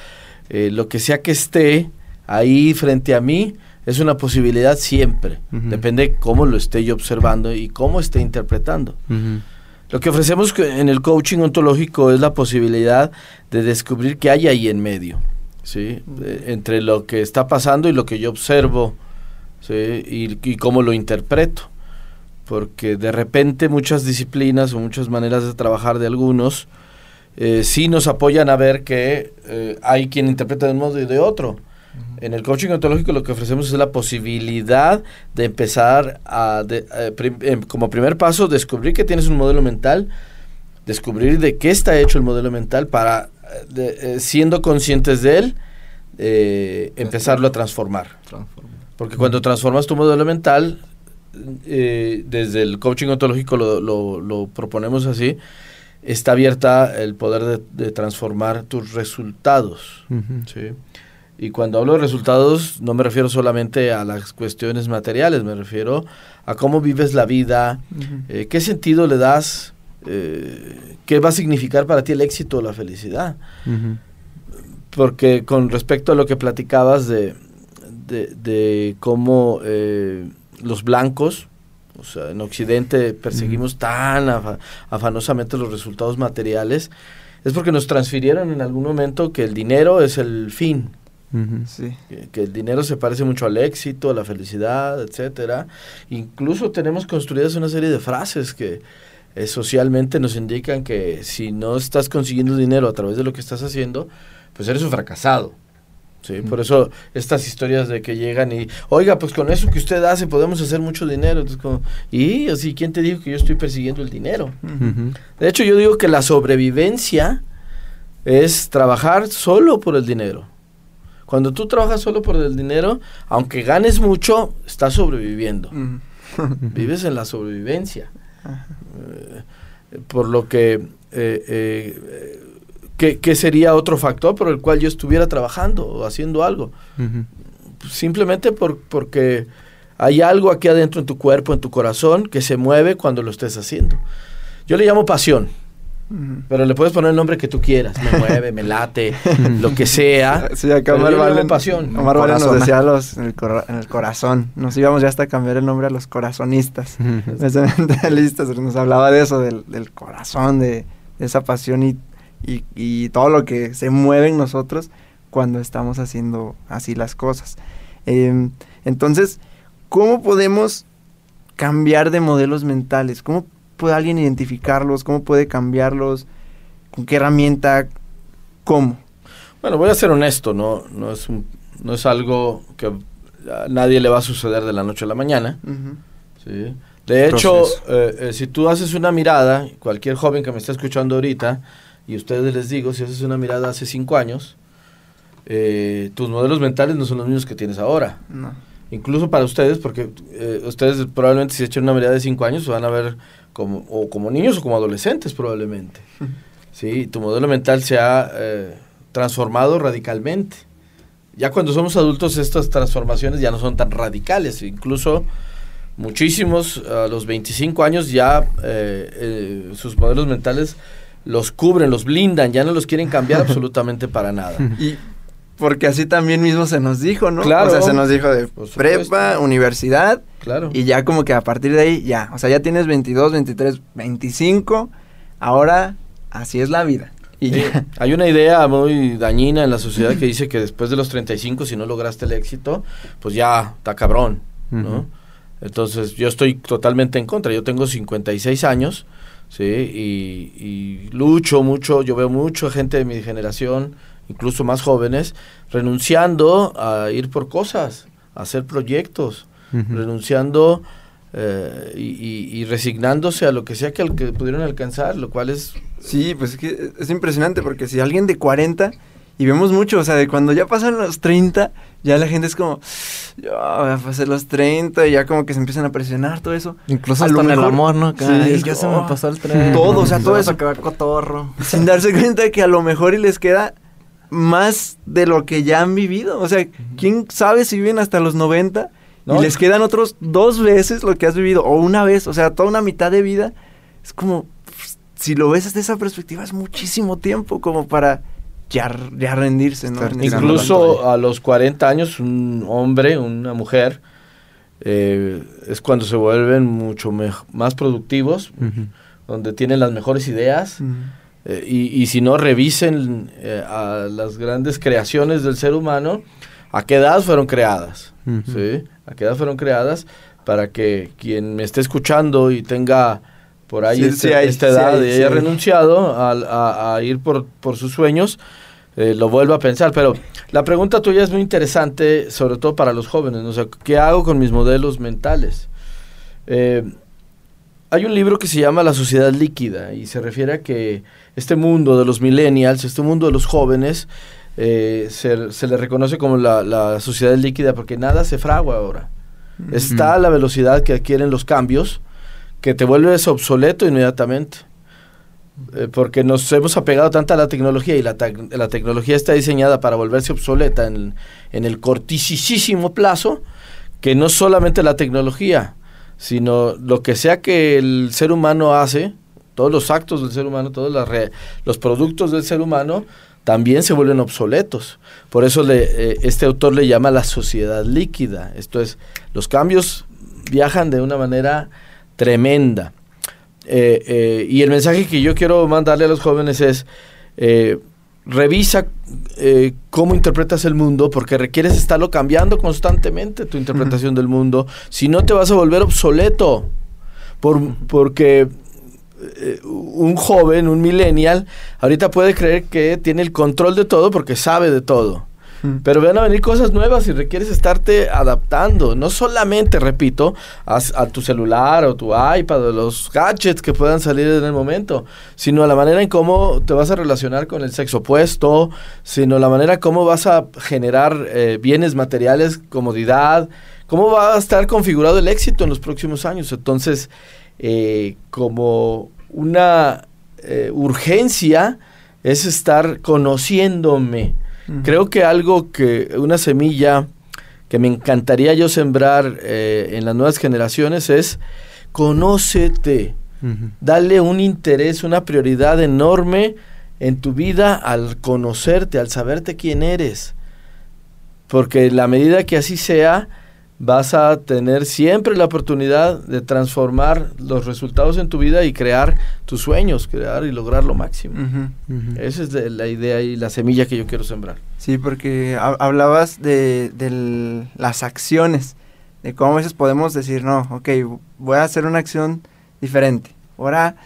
E: eh, lo que sea que esté ahí frente a mí es una posibilidad siempre. Uh -huh. Depende cómo lo esté yo observando y cómo esté interpretando. Uh -huh. Lo que ofrecemos en el coaching ontológico es la posibilidad de descubrir qué hay ahí en medio, ¿sí? Entre lo que está pasando y lo que yo observo, ¿sí? Y, y cómo lo interpreto. Porque de repente muchas disciplinas o muchas maneras de trabajar de algunos eh, sí nos apoyan a ver que eh, hay quien interpreta de un modo y de otro. En el coaching ontológico lo que ofrecemos es la posibilidad de empezar a, de- eh, prim- em, como primer paso, descubrir que tienes un modelo mental, descubrir de qué está hecho el modelo mental para, de- siendo conscientes de él, empezarlo a transformar. Porque cuando transformas tu modelo mental, eh, desde el coaching ontológico lo, lo- lo proponemos así, está abierta el poder de, de transformar tus resultados.
G: Ujú.
E: ¿sí? Y cuando hablo de resultados, no me refiero solamente a las cuestiones materiales, me refiero a cómo vives la vida, eh, qué sentido le das, eh, qué va a significar para ti el éxito o la felicidad.
G: Ujú.
E: Porque con respecto a lo que platicabas de, de, de cómo eh, los blancos, o sea, en Occidente perseguimos tan afa- afanosamente los resultados materiales, es porque nos transfirieron en algún momento que el dinero es el fin,
G: Ujú.
B: Sí.
E: que, que el dinero se parece mucho al éxito, a la felicidad, etcétera. Incluso tenemos construidas una serie de frases que eh, socialmente nos indican que si no estás consiguiendo dinero a través de lo que estás haciendo, pues eres un fracasado. ¿Sí? Por eso estas historias de que llegan y, oiga, pues con eso que usted hace podemos hacer mucho dinero. Entonces, como, y así, ¿quién te dijo que yo estoy persiguiendo el dinero? De hecho, yo digo que la sobrevivencia es trabajar solo por el dinero. Cuando tú trabajas solo por el dinero, aunque ganes mucho, estás sobreviviendo. Vives en la sobrevivencia. Eh, por lo que, eh, eh, ¿qué, qué sería otro factor por el cual yo estuviera trabajando o haciendo algo? Simplemente por, porque hay algo aquí adentro en tu cuerpo, en tu corazón, que se mueve cuando lo estés haciendo. Yo le llamo pasión. Pero le puedes poner el nombre que tú quieras, me mueve, me late, lo que sea. (laughs)
B: Sí, acá Omar Valen,
E: pasión.
B: Omar Valen nos decía los, en, el en el corazón. Nos íbamos ya hasta a cambiar el nombre a los corazonistas. Mentalistas (laughs) (laughs) nos hablaba de eso, del, del corazón, de, de esa pasión y, y, y todo lo que se mueve en nosotros cuando estamos haciendo así las cosas. Em, entonces, ¿cómo podemos cambiar de modelos mentales? ¿Cómo puede alguien identificarlos? ¿Cómo puede cambiarlos? ¿Con qué herramienta? ¿Cómo?
E: Bueno, voy a ser honesto, no, no, es, un- no es algo que a nadie le va a suceder de la noche a la mañana. ¿sí? De hecho, eh, eh, si tú haces una mirada, cualquier joven que me está escuchando ahorita, y ustedes les digo, si haces una mirada hace cinco años, eh, tus modelos mentales no son los mismos que tienes ahora.
B: No.
E: incluso para ustedes, porque eh, ustedes probablemente si echan una mirada de 5 años se van a ver como, o como niños o como adolescentes probablemente. (laughs) Sí, tu modelo mental se ha eh, transformado radicalmente. Ya cuando somos adultos estas transformaciones ya no son tan radicales, incluso muchísimos a los 25 años ya eh, eh, sus modelos mentales los cubren, los blindan, ya no los quieren cambiar (laughs) absolutamente para nada.
B: Y porque así también mismo se nos dijo, ¿no?
E: Claro.
B: O sea, se nos dijo de prepa, universidad,
E: Claro.
B: y ya como que a partir de ahí, ya. O sea, ya tienes 22, 23, 25, ahora así es la vida. Y ya.
E: Hay una idea muy dañina en la sociedad que dice que después de los 35, si no lograste el éxito, pues ya está cabrón, ¿no? Entonces yo estoy totalmente en contra. Yo tengo 56 años, ¿sí? Y, y lucho mucho, yo veo mucha gente de mi generación, incluso más jóvenes, renunciando a ir por cosas, a hacer proyectos, renunciando eh, y, y- y resignándose a lo que sea que, al que pudieron alcanzar, lo cual es
B: Sí, pues es que es impresionante porque si alguien de 40, y vemos mucho, o sea, de cuando ya pasan los 30, ya la gente es como, ya voy a pasar los 30, y ya como que se empiezan a presionar todo eso.
D: Incluso
B: A
D: hasta
B: lo
D: en el amor, ¿no? Acá,
B: Sí,
D: "Ay,
B: es
D: ya se me pasó el (laughs) tren.
B: todo, o sea,
D: Se
B: todo eso.
D: acabar cotorro. (laughs)
B: sin darse cuenta de que a lo mejor y les queda más de lo que ya han vivido. O sea, ¿quién sabe si viven hasta los 90
E: No.
B: y les quedan otros dos veces lo que has vivido o una vez? O sea, toda una mitad de vida. Es como, pues, si lo ves desde esa perspectiva, es muchísimo tiempo como para ya, ya rendirse, ¿no?
E: Incluso a los 40 años, un hombre, una mujer, eh, es cuando se vuelven mucho más productivos, donde tienen las mejores ideas. Eh, y, si no, revisen eh, a las grandes creaciones del ser humano, a qué edad fueron creadas. ¿sí? A qué edad fueron creadas para que quien me esté escuchando y tenga por ahí este, esta edad y haya renunciado a, ir por, por sus sueños, eh, lo vuelva a pensar. Pero la pregunta tuya es muy interesante, sobre todo para los jóvenes. O sea, ¿qué hago con mis modelos mentales? hay un libro que se llama La sociedad líquida y se refiere a que este mundo de los millennials, este mundo de los jóvenes, eh, se, le reconoce como la, sociedad líquida porque nada se fragua ahora. Está a la velocidad que adquieren los cambios que te vuelves obsoleto inmediatamente. Eh, porque nos hemos apegado tanto a la tecnología y la, la tecnología está diseñada para volverse obsoleta en, en el cortisísimo plazo, que no solamente la tecnología, sino lo que sea que el ser humano hace, todos los actos del ser humano, todos los productos del ser humano, también se vuelven obsoletos. Por eso le, eh, este autor le llama la sociedad líquida. Esto es, los cambios viajan de una manera tremenda. Eh, eh, y el mensaje que yo quiero mandarle a los jóvenes es, revisa cómo interpretas el mundo, porque requieres estarlo cambiando constantemente, tu interpretación del mundo. Si no, te vas a volver obsoleto. Por, porque eh, un joven, un millennial, ahorita puede creer que tiene el control de todo porque sabe de todo. Pero van a venir cosas nuevas y requieres estarte adaptando. No solamente, repito, a, tu celular o tu iPad o los gadgets que puedan salir en el momento, sino a la manera en cómo te vas a relacionar con el sexo opuesto, sino la manera cómo vas a generar eh, bienes materiales, comodidad, cómo va a estar configurado el éxito en los próximos años. Entonces, eh, como una eh, urgencia es estar conociéndome. Creo que algo que, una semilla que me encantaría yo sembrar eh, en las nuevas generaciones es conócete, dale un interés, una prioridad enorme en tu vida al conocerte, al saberte quién eres. Porque la medida que así sea, vas a tener siempre la oportunidad de transformar los resultados en tu vida y crear tus sueños, crear y lograr lo máximo. Esa es la idea y la semilla que yo quiero sembrar.
B: Sí, porque hablabas de, las acciones, de cómo a veces podemos decir, no, ok, voy a hacer una acción diferente. Ahora,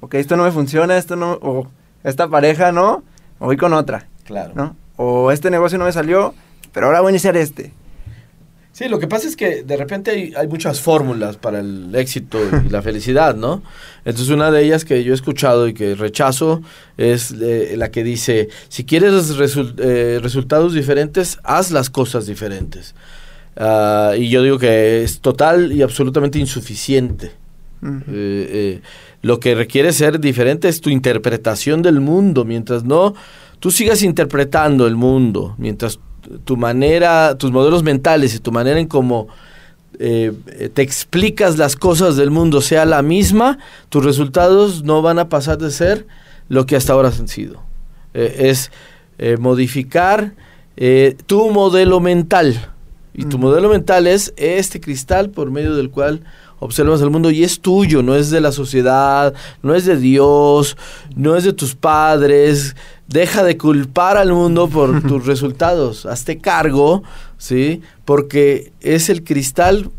B: ok, esto no me funciona, esto no, o esta pareja no, voy con otra.
E: Claro.
B: ¿no? O este negocio no me salió, pero ahora voy a iniciar este
E: Sí, lo que pasa es que de repente hay, muchas fórmulas para el éxito y la (laughs) felicidad, ¿no? Entonces una de ellas que yo he escuchado y que rechazo es eh, la que dice, si quieres eh, resultados diferentes, haz las cosas diferentes. Ah, y yo digo que es total y absolutamente insuficiente. Eh, lo que requiere ser diferente es tu interpretación del mundo, mientras no tú sigas interpretando el mundo, mientras tu manera, tus modelos mentales y tu manera en cómo eh, te explicas las cosas del mundo sea la misma, tus resultados no van a pasar de ser lo que hasta ahora han sido. Eh, es eh, modificar tu modelo mental. Y tu modelo mental es este cristal por medio del cual observas el mundo y es tuyo, no es de la sociedad, no es de Dios, no es de tus padres, Deja de culpar al mundo por (laughs) tus resultados. Hazte cargo, ¿sí? Porque es el cristal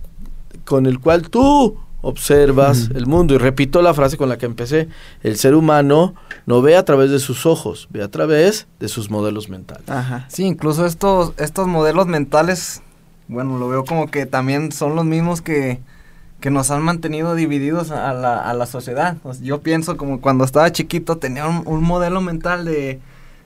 E: con el cual tú observas el mundo. Y repito la frase con la que empecé. El ser humano no ve a través de sus ojos, ve a través de sus modelos mentales.
D: Ajá. Sí, incluso estos, estos modelos mentales, bueno, lo veo como que también son los mismos que, que nos han mantenido divididos a la, a la sociedad. yo pienso como cuando estaba chiquito tenía un, modelo mental de,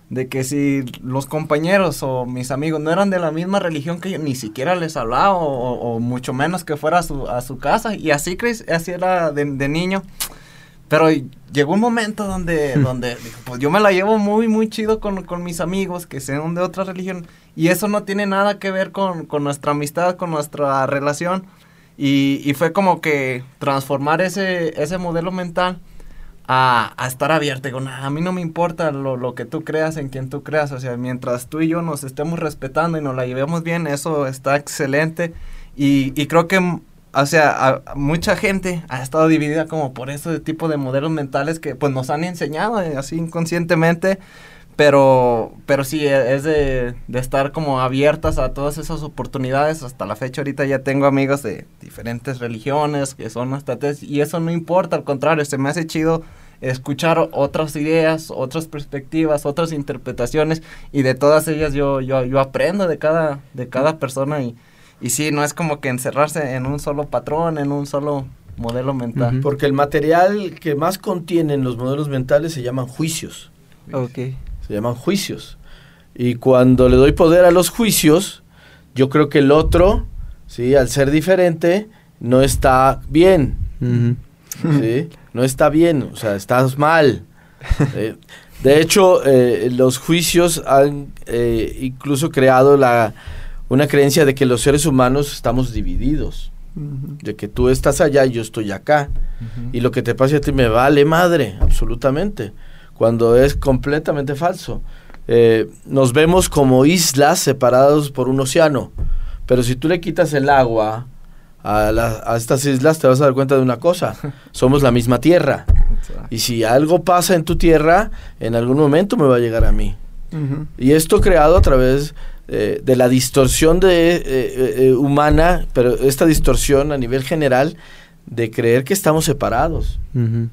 D: de, que si los compañeros o mis amigos no eran de la misma religión que yo, ni siquiera les hablaba o, mucho menos que fuera a su, a su casa. Y así, así era de, niño. Pero llegó un momento donde, (laughs) donde pues yo me la llevo muy, muy chido con, con, mis amigos que sean de otra religión. Y eso no tiene nada que ver con, con nuestra amistad, con nuestra relación y, fue como que transformar ese, ese modelo mental a, estar abierto. Digo, a mí no me importa lo, que tú creas, en quien tú creas. O sea, mientras tú y yo nos estemos respetando y nos la llevemos bien, eso está excelente. Y, creo que o sea, mucha gente ha estado dividida como por ese tipo de modelos mentales que pues nos han enseñado eh, así inconscientemente, pero, pero sí, e, es de, de, estar como abiertas a todas esas oportunidades. Hasta la fecha ahorita ya tengo amigos de diferentes religiones que son hasta y eso no importa, al contrario, se me hace chido escuchar otras ideas, otras perspectivas, otras interpretaciones y de todas ellas yo, yo, yo aprendo de cada, de cada persona y, y sí, no es como que encerrarse en un solo patrón, en un solo modelo mental.
E: Porque el material que más contienen los modelos mentales se llaman juicios.
D: Ok.
E: Se llaman juicios. Y cuando le doy poder a los juicios, yo creo que el otro, ¿sí? al ser diferente, no está bien. ¿sí? No está bien, o sea, estás mal. De hecho, eh, los juicios han eh, incluso creado la, una creencia de que los seres humanos estamos divididos. De que tú estás allá y yo estoy acá. Y lo que te pase a ti me vale madre, absolutamente. Cuando es completamente falso. nos vemos como islas separados por un océano. Pero si tú le quitas el agua a, estas islas, te vas a dar cuenta de una cosa. (laughs) Somos la misma tierra. Y si algo pasa en tu tierra, en algún momento me va a llegar a mí. Y esto creado a través eh, de la distorsión de, eh, eh, humana, pero esta distorsión a nivel general de creer que estamos separados.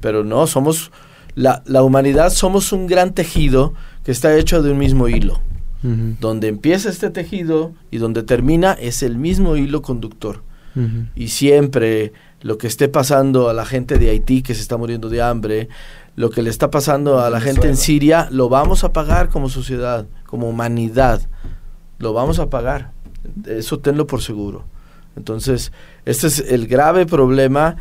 E: Pero no, somos, la, la, humanidad somos un gran tejido que está hecho de un mismo hilo. Donde empieza este tejido y donde termina es el mismo hilo conductor. Y siempre lo que esté pasando a la gente de Haití que se está muriendo de hambre, lo que le está pasando a la gente en Siria, lo vamos a pagar como sociedad, como humanidad. Lo vamos a pagar. Eso tenlo por seguro. Entonces, este es el grave problema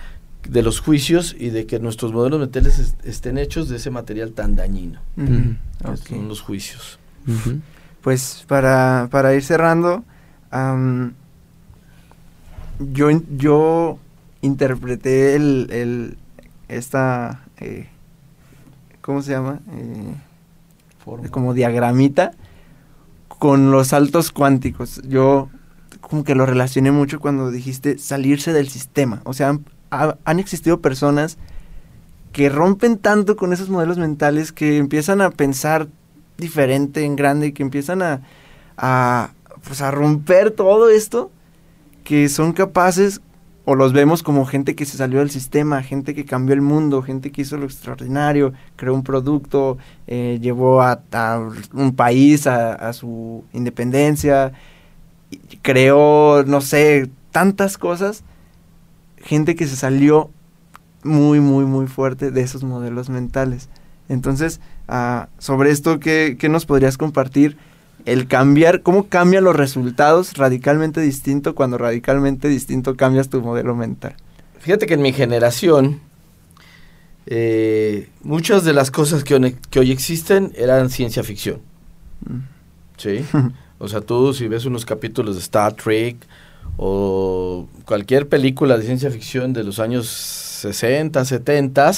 E: de los juicios y de que nuestros modelos mentales estén hechos de ese material tan dañino. Son los juicios.
B: Pues para, para ir cerrando, yo, yo interpreté el, el esta, eh, ¿cómo se llama? Eh, como diagramita con los saltos cuánticos. Yo como que lo relacioné mucho cuando dijiste salirse del sistema. O sea, han, existido personas que rompen tanto con esos modelos mentales que empiezan a pensar diferente en grande y que empiezan a, a, pues a romper todo esto que son capaces o los vemos como gente que se salió del sistema, gente que cambió el mundo, gente que hizo lo extraordinario, creó un producto, eh, llevó a, un país a, su independencia, creó, no sé, tantas cosas, gente que se salió muy, muy, muy fuerte de esos modelos mentales. Entonces, ah, sobre esto, ¿qué, ¿qué nos podrías compartir? el cambiar, cómo cambian los resultados radicalmente distinto cuando radicalmente distinto cambias tu modelo mental.
E: Fíjate que en mi generación, eh, muchas de las cosas que, hoy existen eran ciencia ficción. Mm. ¿Sí? (laughs) o sea, tú si ves unos capítulos de Star Trek o cualquier película de ciencia ficción de los años 60, 70,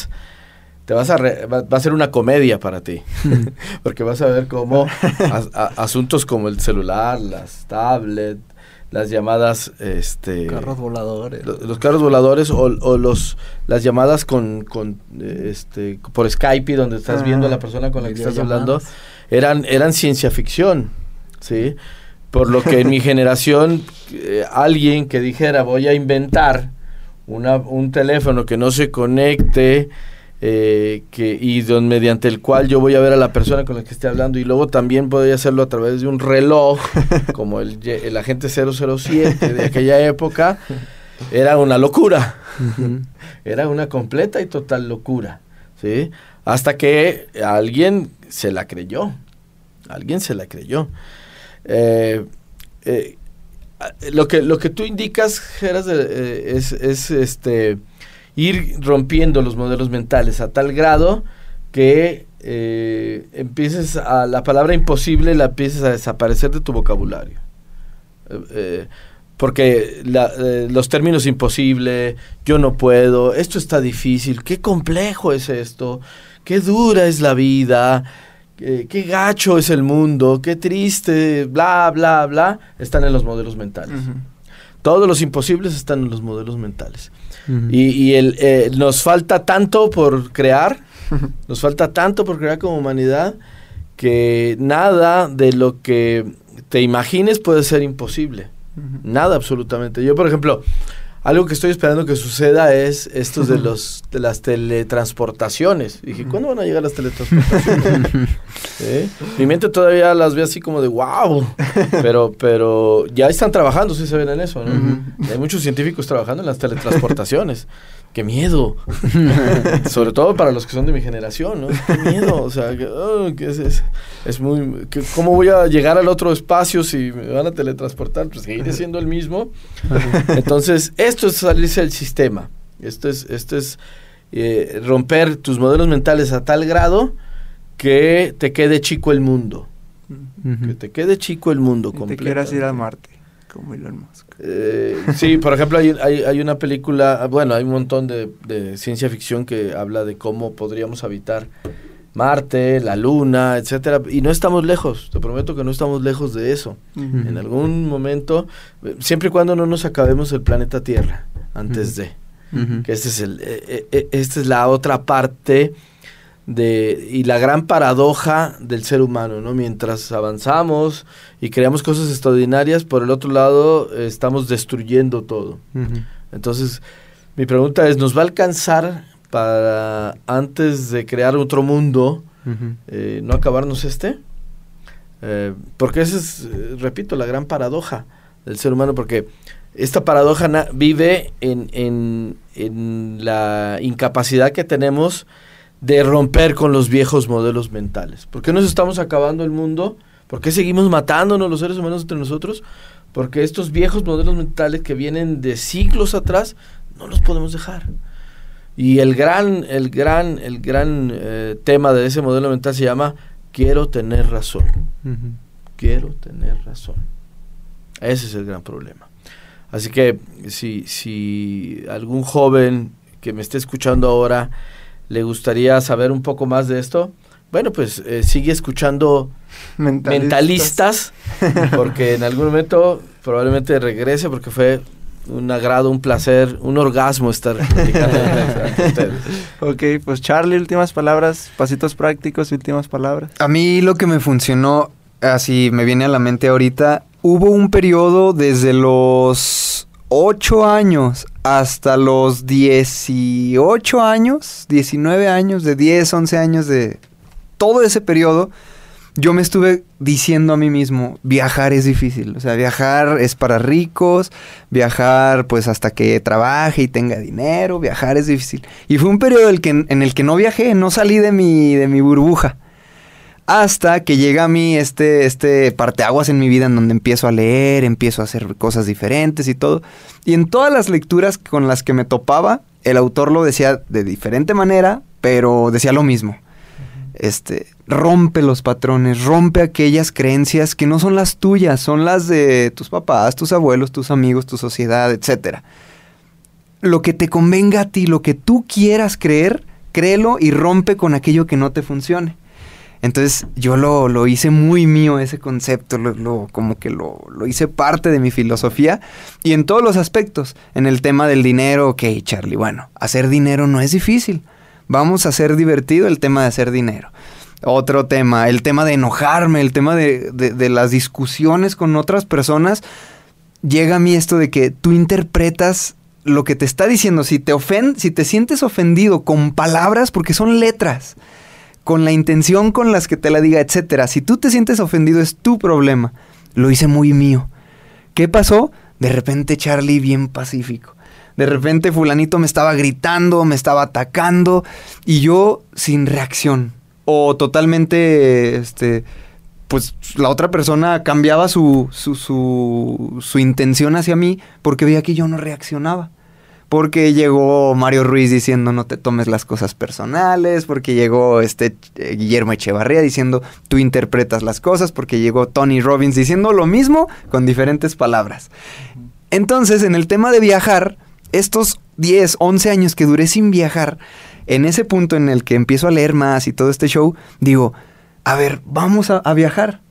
E: te vas a va, a ser una comedia para ti, (laughs) porque vas a ver cómo (laughs) asuntos como el celular, las tablets, las llamadas, este,
D: carros voladores,
E: los, carros voladores o, los las llamadas con, con este, por Skype donde estás viendo a la persona con la que estás hablando, eran eran ciencia ficción, sí, por lo que en mi generación eh, alguien que dijera voy a inventar una, un teléfono que no se conecte eh, que, y don, mediante el cual yo voy a ver a la persona con la que esté hablando y luego también podría hacerlo a través de un reloj, (laughs) como el, el agente 007 de aquella época, era una locura, (laughs) era una completa y total locura, ¿sí? Hasta que alguien se la creyó, alguien se la creyó. Eh, eh, lo, que, lo que tú indicas, Geras, es, es este ir rompiendo los modelos mentales a tal grado que eh, empieces a la palabra imposible la empieces a desaparecer de tu vocabulario. Eh, eh, porque los términos imposible, yo no puedo, esto está difícil, qué complejo es esto, qué dura es la vida, qué gacho es el mundo, qué triste, bla, bla, bla, están en los modelos mentales. Todos los imposibles están en los modelos mentales. Y, y el, eh, nos falta tanto por crear, nos falta tanto por crear como humanidad, que nada de lo que te imagines puede ser imposible. Nada absolutamente. Yo, por ejemplo, algo que estoy esperando que suceda es estos de los de las teletransportaciones. Dije, ¿cuándo van a llegar las teletransportaciones? (laughs) ¿Eh? Mi mente todavía las ve así como de wow. Pero, pero ya están trabajando, sí se ven en eso, ¿no? Hay muchos científicos trabajando en las teletransportaciones. ¡Qué miedo! (laughs) Sobre todo para los que son de mi generación, ¿no? ¡Qué miedo! O sea, que, oh, que es, es, es, muy... Que, ¿Cómo voy a llegar al otro espacio si me van a teletransportar? Pues seguiré siendo el mismo. Entonces, esto es salirse del sistema. Esto es, esto es eh, romper tus modelos mentales a tal grado que te quede chico el mundo. Que te quede chico el mundo
B: y te quieras ir a Marte, como Elon Musk.
E: Eh, sí, por ejemplo, hay, hay, hay, una película, bueno, hay un montón de, de, ciencia ficción que habla de cómo podríamos habitar Marte, la Luna, etcétera, y no estamos lejos, te prometo que no estamos lejos de eso. Uh -huh. En algún momento, siempre y cuando no nos acabemos el planeta Tierra, antes uh -huh. de, uh -huh. que este es el, eh, eh, esta es la otra parte de, y la gran paradoja del ser humano, ¿no? Mientras avanzamos y creamos cosas extraordinarias, por el otro lado eh, estamos destruyendo todo. Uh -huh. Entonces, mi pregunta es, ¿nos va a alcanzar para antes de crear otro mundo, uh -huh. eh, no acabarnos este? Eh, porque esa es, repito, la gran paradoja del ser humano, porque esta paradoja vive en, en, en la incapacidad que tenemos de romper con los viejos modelos mentales. ¿Por qué nos estamos acabando el mundo? ¿Por qué seguimos matándonos los seres humanos entre nosotros? Porque estos viejos modelos mentales que vienen de siglos atrás no los podemos dejar. Y el gran, el gran, el gran eh, tema de ese modelo mental se llama quiero tener razón. Uh -huh. Quiero tener razón. Ese es el gran problema. Así que si, si algún joven que me esté escuchando ahora le gustaría saber un poco más de esto, bueno, pues eh, sigue escuchando mentalistas. mentalistas, (laughs) porque en algún momento probablemente regrese, porque fue un agrado, un placer, un orgasmo estar platicando (laughs)
B: ustedes. Ok, pues Charlie, últimas palabras, pasitos prácticos, últimas palabras.
G: A mí lo que me funcionó, así me viene a la mente ahorita, hubo un periodo desde los 8 años hasta los 18 años, 19 años, de 10, 11 años de todo ese periodo, yo me estuve diciendo a mí mismo, viajar es difícil, o sea, viajar es para ricos, viajar pues hasta que trabaje y tenga dinero, viajar es difícil. Y fue un periodo el que, en el que no viajé, no salí de mi, de mi burbuja. Hasta que llega a mí este, este parteaguas en mi vida en donde empiezo a leer, empiezo a hacer cosas diferentes y todo. Y en todas las lecturas con las que me topaba, el autor lo decía de diferente manera, pero decía lo mismo. Este, rompe los patrones, rompe aquellas creencias que no son las tuyas, son las de tus papás, tus abuelos, tus amigos, tu sociedad, etc. Lo que te convenga a ti, lo que tú quieras creer, créelo y rompe con aquello que no te funcione. Entonces yo lo, lo, hice muy mío ese concepto, lo, como que lo, lo, hice parte de mi filosofía y en todos los aspectos. En el tema del dinero, ok, Charlie, bueno, hacer dinero no es difícil. Vamos a hacer divertido el tema de hacer dinero. Otro tema, el tema de enojarme, el tema de, de, las discusiones con otras personas. Llega a mí esto de que tú interpretas lo que te está diciendo. Si te, ofend, si te sientes ofendido con palabras, porque son letras con la intención con las que te la diga, etcétera. Si tú te sientes ofendido es tu problema. Lo hice muy mío. ¿Qué pasó? De repente Charlie bien pacífico. De repente fulanito me estaba gritando, me estaba atacando y yo sin reacción. O totalmente, este, pues la otra persona cambiaba su, su, su, su intención hacia mí porque veía que yo no reaccionaba porque llegó Mario Ruiz diciendo no te tomes las cosas personales, porque llegó este eh, Guillermo Echevarría diciendo tú interpretas las cosas, porque llegó Tony Robbins diciendo lo mismo con diferentes palabras. Entonces, en el tema de viajar, estos 10, 11 años que duré sin viajar, en ese punto en el que empiezo a leer más y todo este show, digo, a ver, vamos a, a viajar.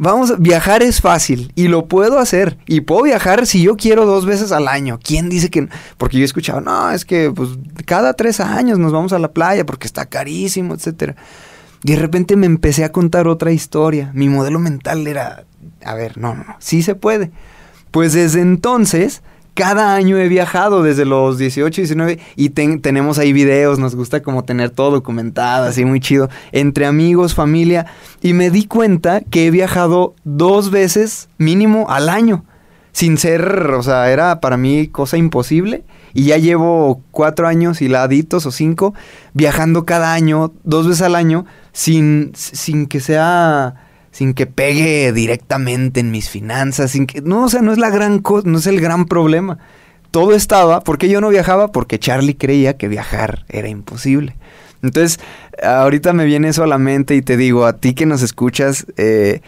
G: Vamos, viajar es fácil y lo puedo hacer. Y puedo viajar si yo quiero dos veces al año. ¿Quién dice que no? Porque yo he escuchado, no, es que pues cada tres años nos vamos a la playa porque está carísimo, etcétera. Y de repente me empecé a contar otra historia. Mi modelo mental era, a ver, no, no, no, sí se puede. Pues desde entonces, cada año he viajado desde los 18, 19 y ten- tenemos ahí videos, nos gusta como tener todo documentado, así muy chido, entre amigos, familia. Y me di cuenta que he viajado dos veces mínimo al año, sin ser, o sea, era para mí cosa imposible. Y ya llevo cuatro años hiladitos o cinco viajando cada año, dos veces al año, sin, sin que sea sin que pegue directamente en mis finanzas, sin que no, o sea, no es la gran cosa, no es el gran problema. Todo estaba, ¿por qué yo no viajaba? Porque Charlie creía que viajar era imposible. Entonces, ahorita me viene eso a la mente y te digo, a ti que nos escuchas, eh,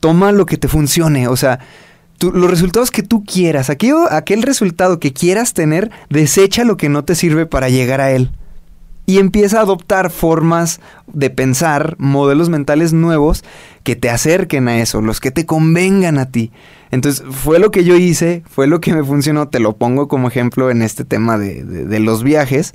G: toma lo que te funcione, o sea, los resultados que tú quieras, aquello- aquel resultado que quieras tener, desecha lo que no te sirve para llegar a él y empieza a adoptar formas de pensar, modelos mentales nuevos que te acerquen a eso, los que te convengan a ti. Entonces, fue lo que yo hice, fue lo que me funcionó, te lo pongo como ejemplo en este tema de, de- los viajes,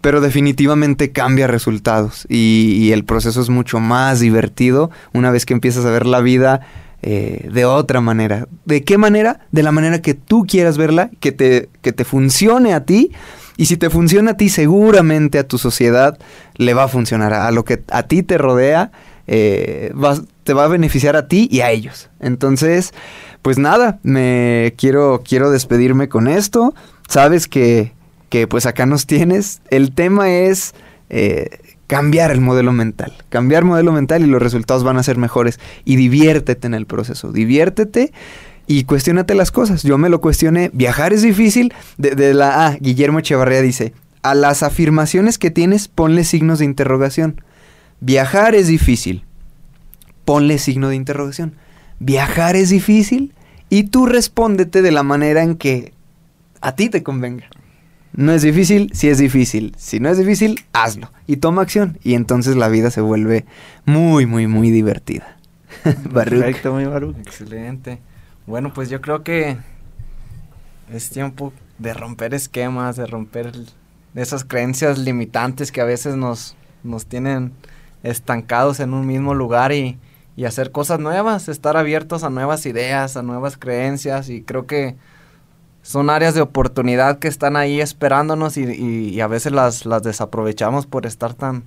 G: pero definitivamente cambia resultados y, y el proceso es mucho más divertido una vez que empiezas a ver la vida eh, de otra manera. ¿De qué manera? De la manera que tú quieras verla, que te, que te funcione a ti. Y si te funciona a ti, seguramente a tu sociedad le va a funcionar. A lo que a ti te rodea, eh, te va a beneficiar a ti y a ellos. Entonces, pues nada, me quiero, quiero despedirme con esto. Sabes que, que pues acá nos tienes. El tema es eh, cambiar el modelo mental. Cambiar modelo mental y los resultados van a ser mejores. Y diviértete en el proceso. Diviértete y cuestionate las cosas. Yo me lo cuestioné. Viajar es difícil. De, la ah, Guillermo Echevarría dice: A las afirmaciones que tienes, ponle signos de interrogación. Viajar es difícil. Ponle signo de interrogación. Viajar es difícil. Y tú respóndete de la manera en que a ti te convenga. No es difícil, si es difícil. Si no es difícil, hazlo. Y toma acción. Y entonces la vida se vuelve muy, muy, muy divertida. (laughs)
B: Perfecto, Baruch.
D: Excelente. Bueno, pues yo creo que es tiempo de romper esquemas, de romper esas creencias limitantes que a veces nos, nos tienen estancados en un mismo lugar y, y hacer cosas nuevas, estar abiertos a nuevas ideas, a nuevas creencias y creo que son áreas de oportunidad que están ahí esperándonos y, y- y a veces las, las desaprovechamos por estar tan,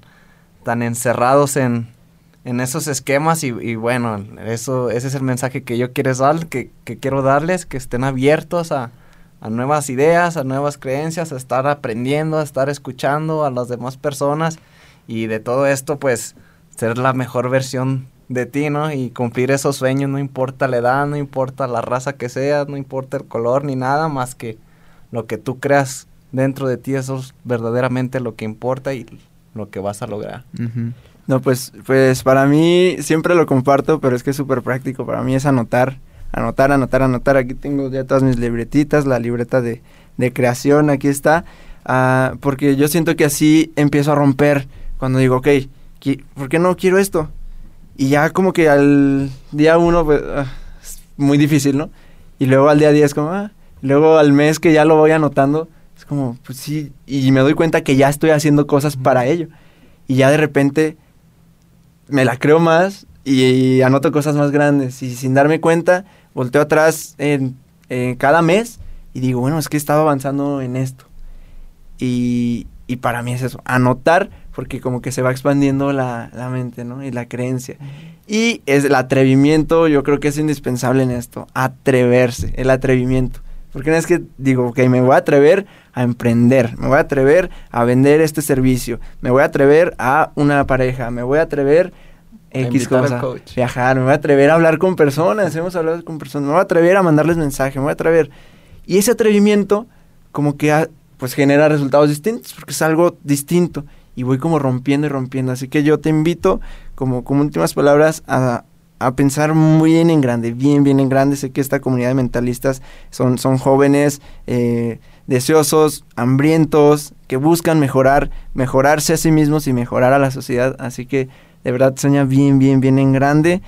D: tan encerrados en, en esos esquemas y, y bueno, eso, ese es el mensaje que yo quiero dar, que, que quiero darles, que estén abiertos a, a nuevas ideas, a nuevas creencias, a estar aprendiendo, a estar escuchando a las demás personas y de todo esto pues ser la mejor versión de ti, ¿no? Y cumplir esos sueños, no importa la edad, no importa la raza que seas, no importa el color ni nada más que lo que tú creas dentro de ti, eso es verdaderamente lo que importa y lo que vas a lograr.
B: No, pues, pues para mí siempre lo comparto, pero es que es súper práctico. Para mí es anotar, anotar, anotar, anotar. Aquí tengo ya todas mis libretitas, la libreta de, de creación, aquí está. Ah, porque yo siento que así empiezo a romper cuando digo, ok, ¿por qué no quiero esto? Y ya como que al día uno, pues, ah, es muy difícil, ¿no? Y luego al día 10 como, ah, luego al mes que ya lo voy anotando, es como, pues sí, y me doy cuenta que ya estoy haciendo cosas para ello. Y ya de repente me la creo más y, anoto cosas más grandes. Y sin darme cuenta, volteo atrás en, en cada mes y digo, bueno, es que he estado avanzando en esto. Y, y para mí es eso, anotar, porque como que se va expandiendo la, la mente, ¿no? Y la creencia. Y es el atrevimiento, yo creo que es indispensable en esto, atreverse, el atrevimiento. Porque no es que digo, ok, me voy a atrever a emprender, me voy a atrever a vender este servicio, me voy a atrever a una pareja, me voy a atrever X cosa,
D: coach.
B: viajar, me voy a atrever a hablar con personas, hemos hablado con personas, me voy a atrever a mandarles mensaje, me voy a atrever. Y ese atrevimiento como que pues genera resultados distintos porque es algo distinto y voy como rompiendo y rompiendo. Así que yo te invito como, como últimas palabras a, a pensar muy bien en grande, bien, bien en grande. Sé que esta comunidad de mentalistas son, son jóvenes eh, deseosos, hambrientos, que buscan mejorar, mejorarse a sí mismos y mejorar a la sociedad. Así que de verdad sueña bien, bien, bien en grande.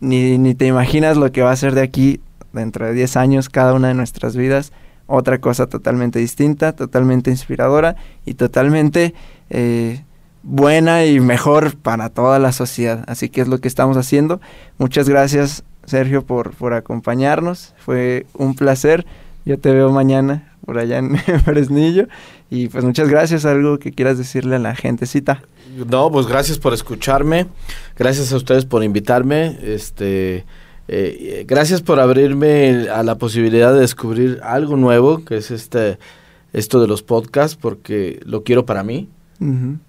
B: ni, ni te imaginas lo que va a ser de aquí dentro de 10 años cada una de nuestras vidas. Otra cosa totalmente distinta, totalmente inspiradora y totalmente eh, buena y mejor para toda la sociedad. Así que es lo que estamos haciendo. Muchas gracias, Sergio, por, por acompañarnos. Fue un placer. Yo te veo mañana por allá en (laughs) Fresnillo. Y pues muchas gracias. Algo que quieras decirle a la gentecita.
E: No, pues gracias por escucharme. Gracias a ustedes por invitarme. Este. Eh, gracias por abrirme a la posibilidad de descubrir algo nuevo, que es este esto de los podcasts, porque lo quiero para mí,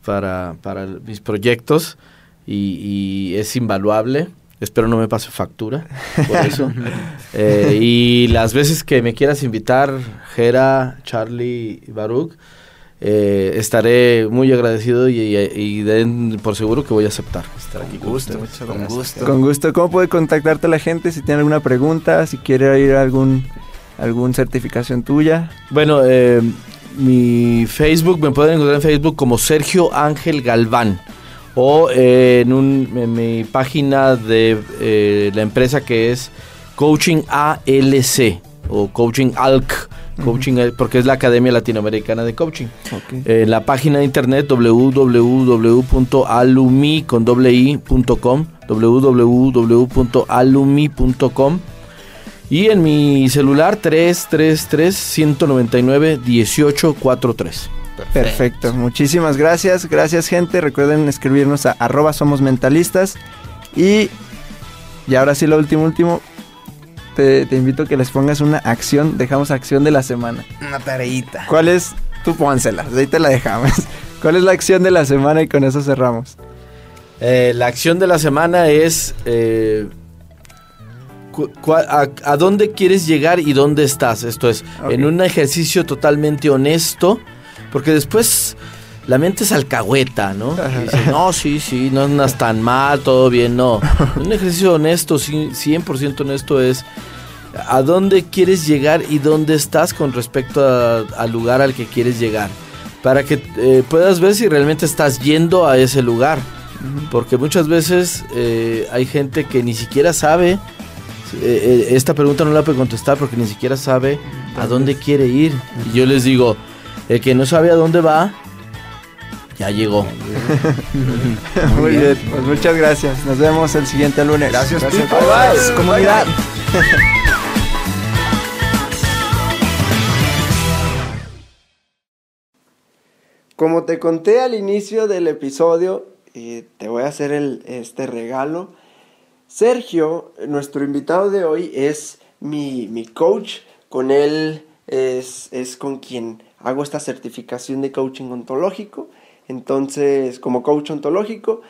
E: para, para mis proyectos, y, es invaluable. Espero no me pase factura por (laughs) eso. Eh, y las veces que me quieras invitar, Jera, Charlie y Baruch, eh, estaré muy agradecido y, den por seguro que voy a aceptar estar aquí con, gusto,
B: con gusto. Con gusto. ¿Cómo puede contactarte la gente si tiene alguna pregunta, si quiere ir a algún, algún certificación tuya?
E: Bueno, eh, mi Facebook, me pueden encontrar en Facebook como Sergio Ángel Galván o eh, en, un, en, mi página de la empresa que es Coaching ALC o Coaching ALC Coaching, eh, porque es la Academia Latinoamericana de Coaching. Eh, la página de internet www.alumi.com www.alumi.com y en mi celular 333 199 1843.
B: Perfecto. Perfecto. Muchísimas gracias. Gracias, gente. Recuerden escribirnos a arroba somos mentalistas. Y, y ahora sí, lo último, último te, invito a que les pongas una acción. Dejamos acción de la semana.
C: Una tareita.
B: ¿Cuál es? Tú pónsela, ahí te la dejamos. (laughs) ¿Cuál es la acción de la semana y con eso cerramos?
E: Eh, la acción de la semana es eh, a, dónde quieres llegar y dónde estás. Esto es, en un ejercicio totalmente honesto, porque después la mente es alcahueta, ¿no? no, sí, sí, no andas tan mal, todo bien, no. (laughs) Un ejercicio honesto, 100% honesto es a dónde quieres llegar y dónde estás con respecto al lugar al que quieres llegar. Para que eh, puedas ver si realmente estás yendo a ese lugar. Porque muchas veces eh, hay gente que ni siquiera sabe, eh, esta pregunta no la puede contestar porque ni siquiera sabe a dónde quiere ir. Y yo les digo, el que no sabe a dónde va, ya llegó. (laughs)
B: Muy, bien. pues muchas gracias. Nos vemos el siguiente lunes.
C: Gracias, gracias.
B: comunidad. (laughs) Como te conté al inicio del episodio, eh, te voy a hacer este regalo. Sergio, nuestro invitado de hoy, es mi, mi coach. Con él es, es con quien hago esta certificación de coaching ontológico. Entonces, como coach ontológico,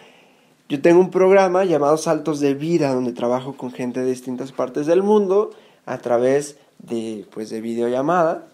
B: yo tengo un programa llamado Saltos de Vida, donde trabajo con gente de distintas partes del mundo a través de, pues, de videollamada,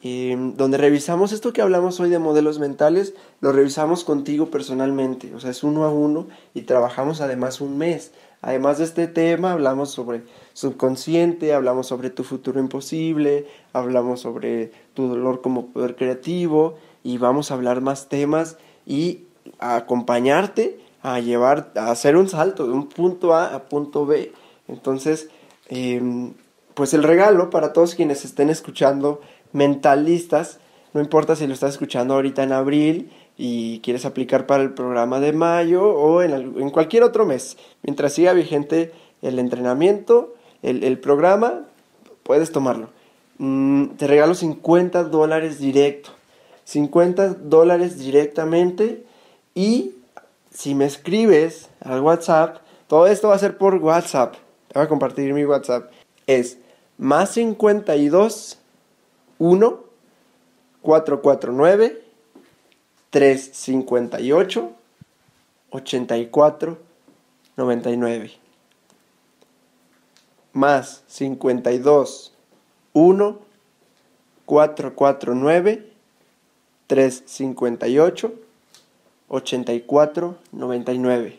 B: donde revisamos esto que hablamos hoy de modelos mentales, lo revisamos contigo personalmente, o sea, es uno a uno y trabajamos además un mes. Además de este tema, hablamos sobre subconsciente, hablamos sobre tu futuro imposible, hablamos sobre tu dolor como poder creativo y vamos a hablar más temas y acompañarte a llevar, a hacer un salto de un punto A a punto B. Entonces, em, pues el regalo para todos quienes estén escuchando mentalistas, no importa si lo estás escuchando ahorita en abril y quieres aplicar para el programa de mayo o en, cualquier otro mes, mientras siga vigente el entrenamiento, el, programa, puedes tomarlo. Mm, te regalo 50 dólares directo. 50 dólares directamente y si me escribes al WhatsApp, todo esto va a ser por WhatsApp. Te voy a compartir mi WhatsApp. Es más 52 1 449 358 84 99 más 52 1 449 358 84 99.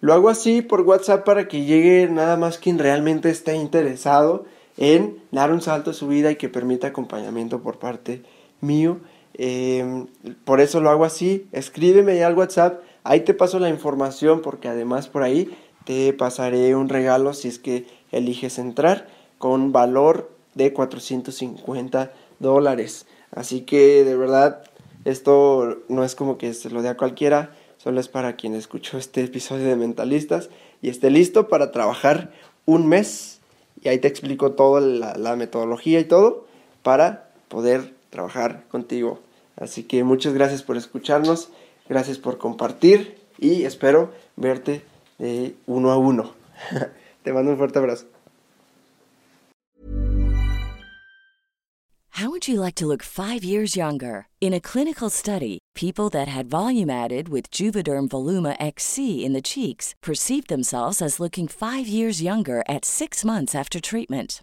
B: Lo hago así por WhatsApp para que llegue nada más quien realmente esté interesado en dar un salto a su vida y que permita acompañamiento por parte mío. Em, por eso lo hago así. Escríbeme ya al WhatsApp. Ahí te paso la información porque además por ahí te pasaré un regalo si es que eliges entrar con valor de 450 dólares. Así que de verdad esto no es como que se lo dé a cualquiera, solo es para quien escuchó este episodio de Mentalistas y esté listo para trabajar un mes. Y ahí te explico toda la, la metodología y todo para poder trabajar contigo. Así que muchas gracias por escucharnos, gracias por compartir y espero verte de uno a uno. (laughs) Te mando un fuerte abrazo.
A: How would you like to look five years younger? In a clinical study, people that had volume added with Juvederm Voluma XC in the cheeks perceived themselves as looking five years younger at six months after treatment.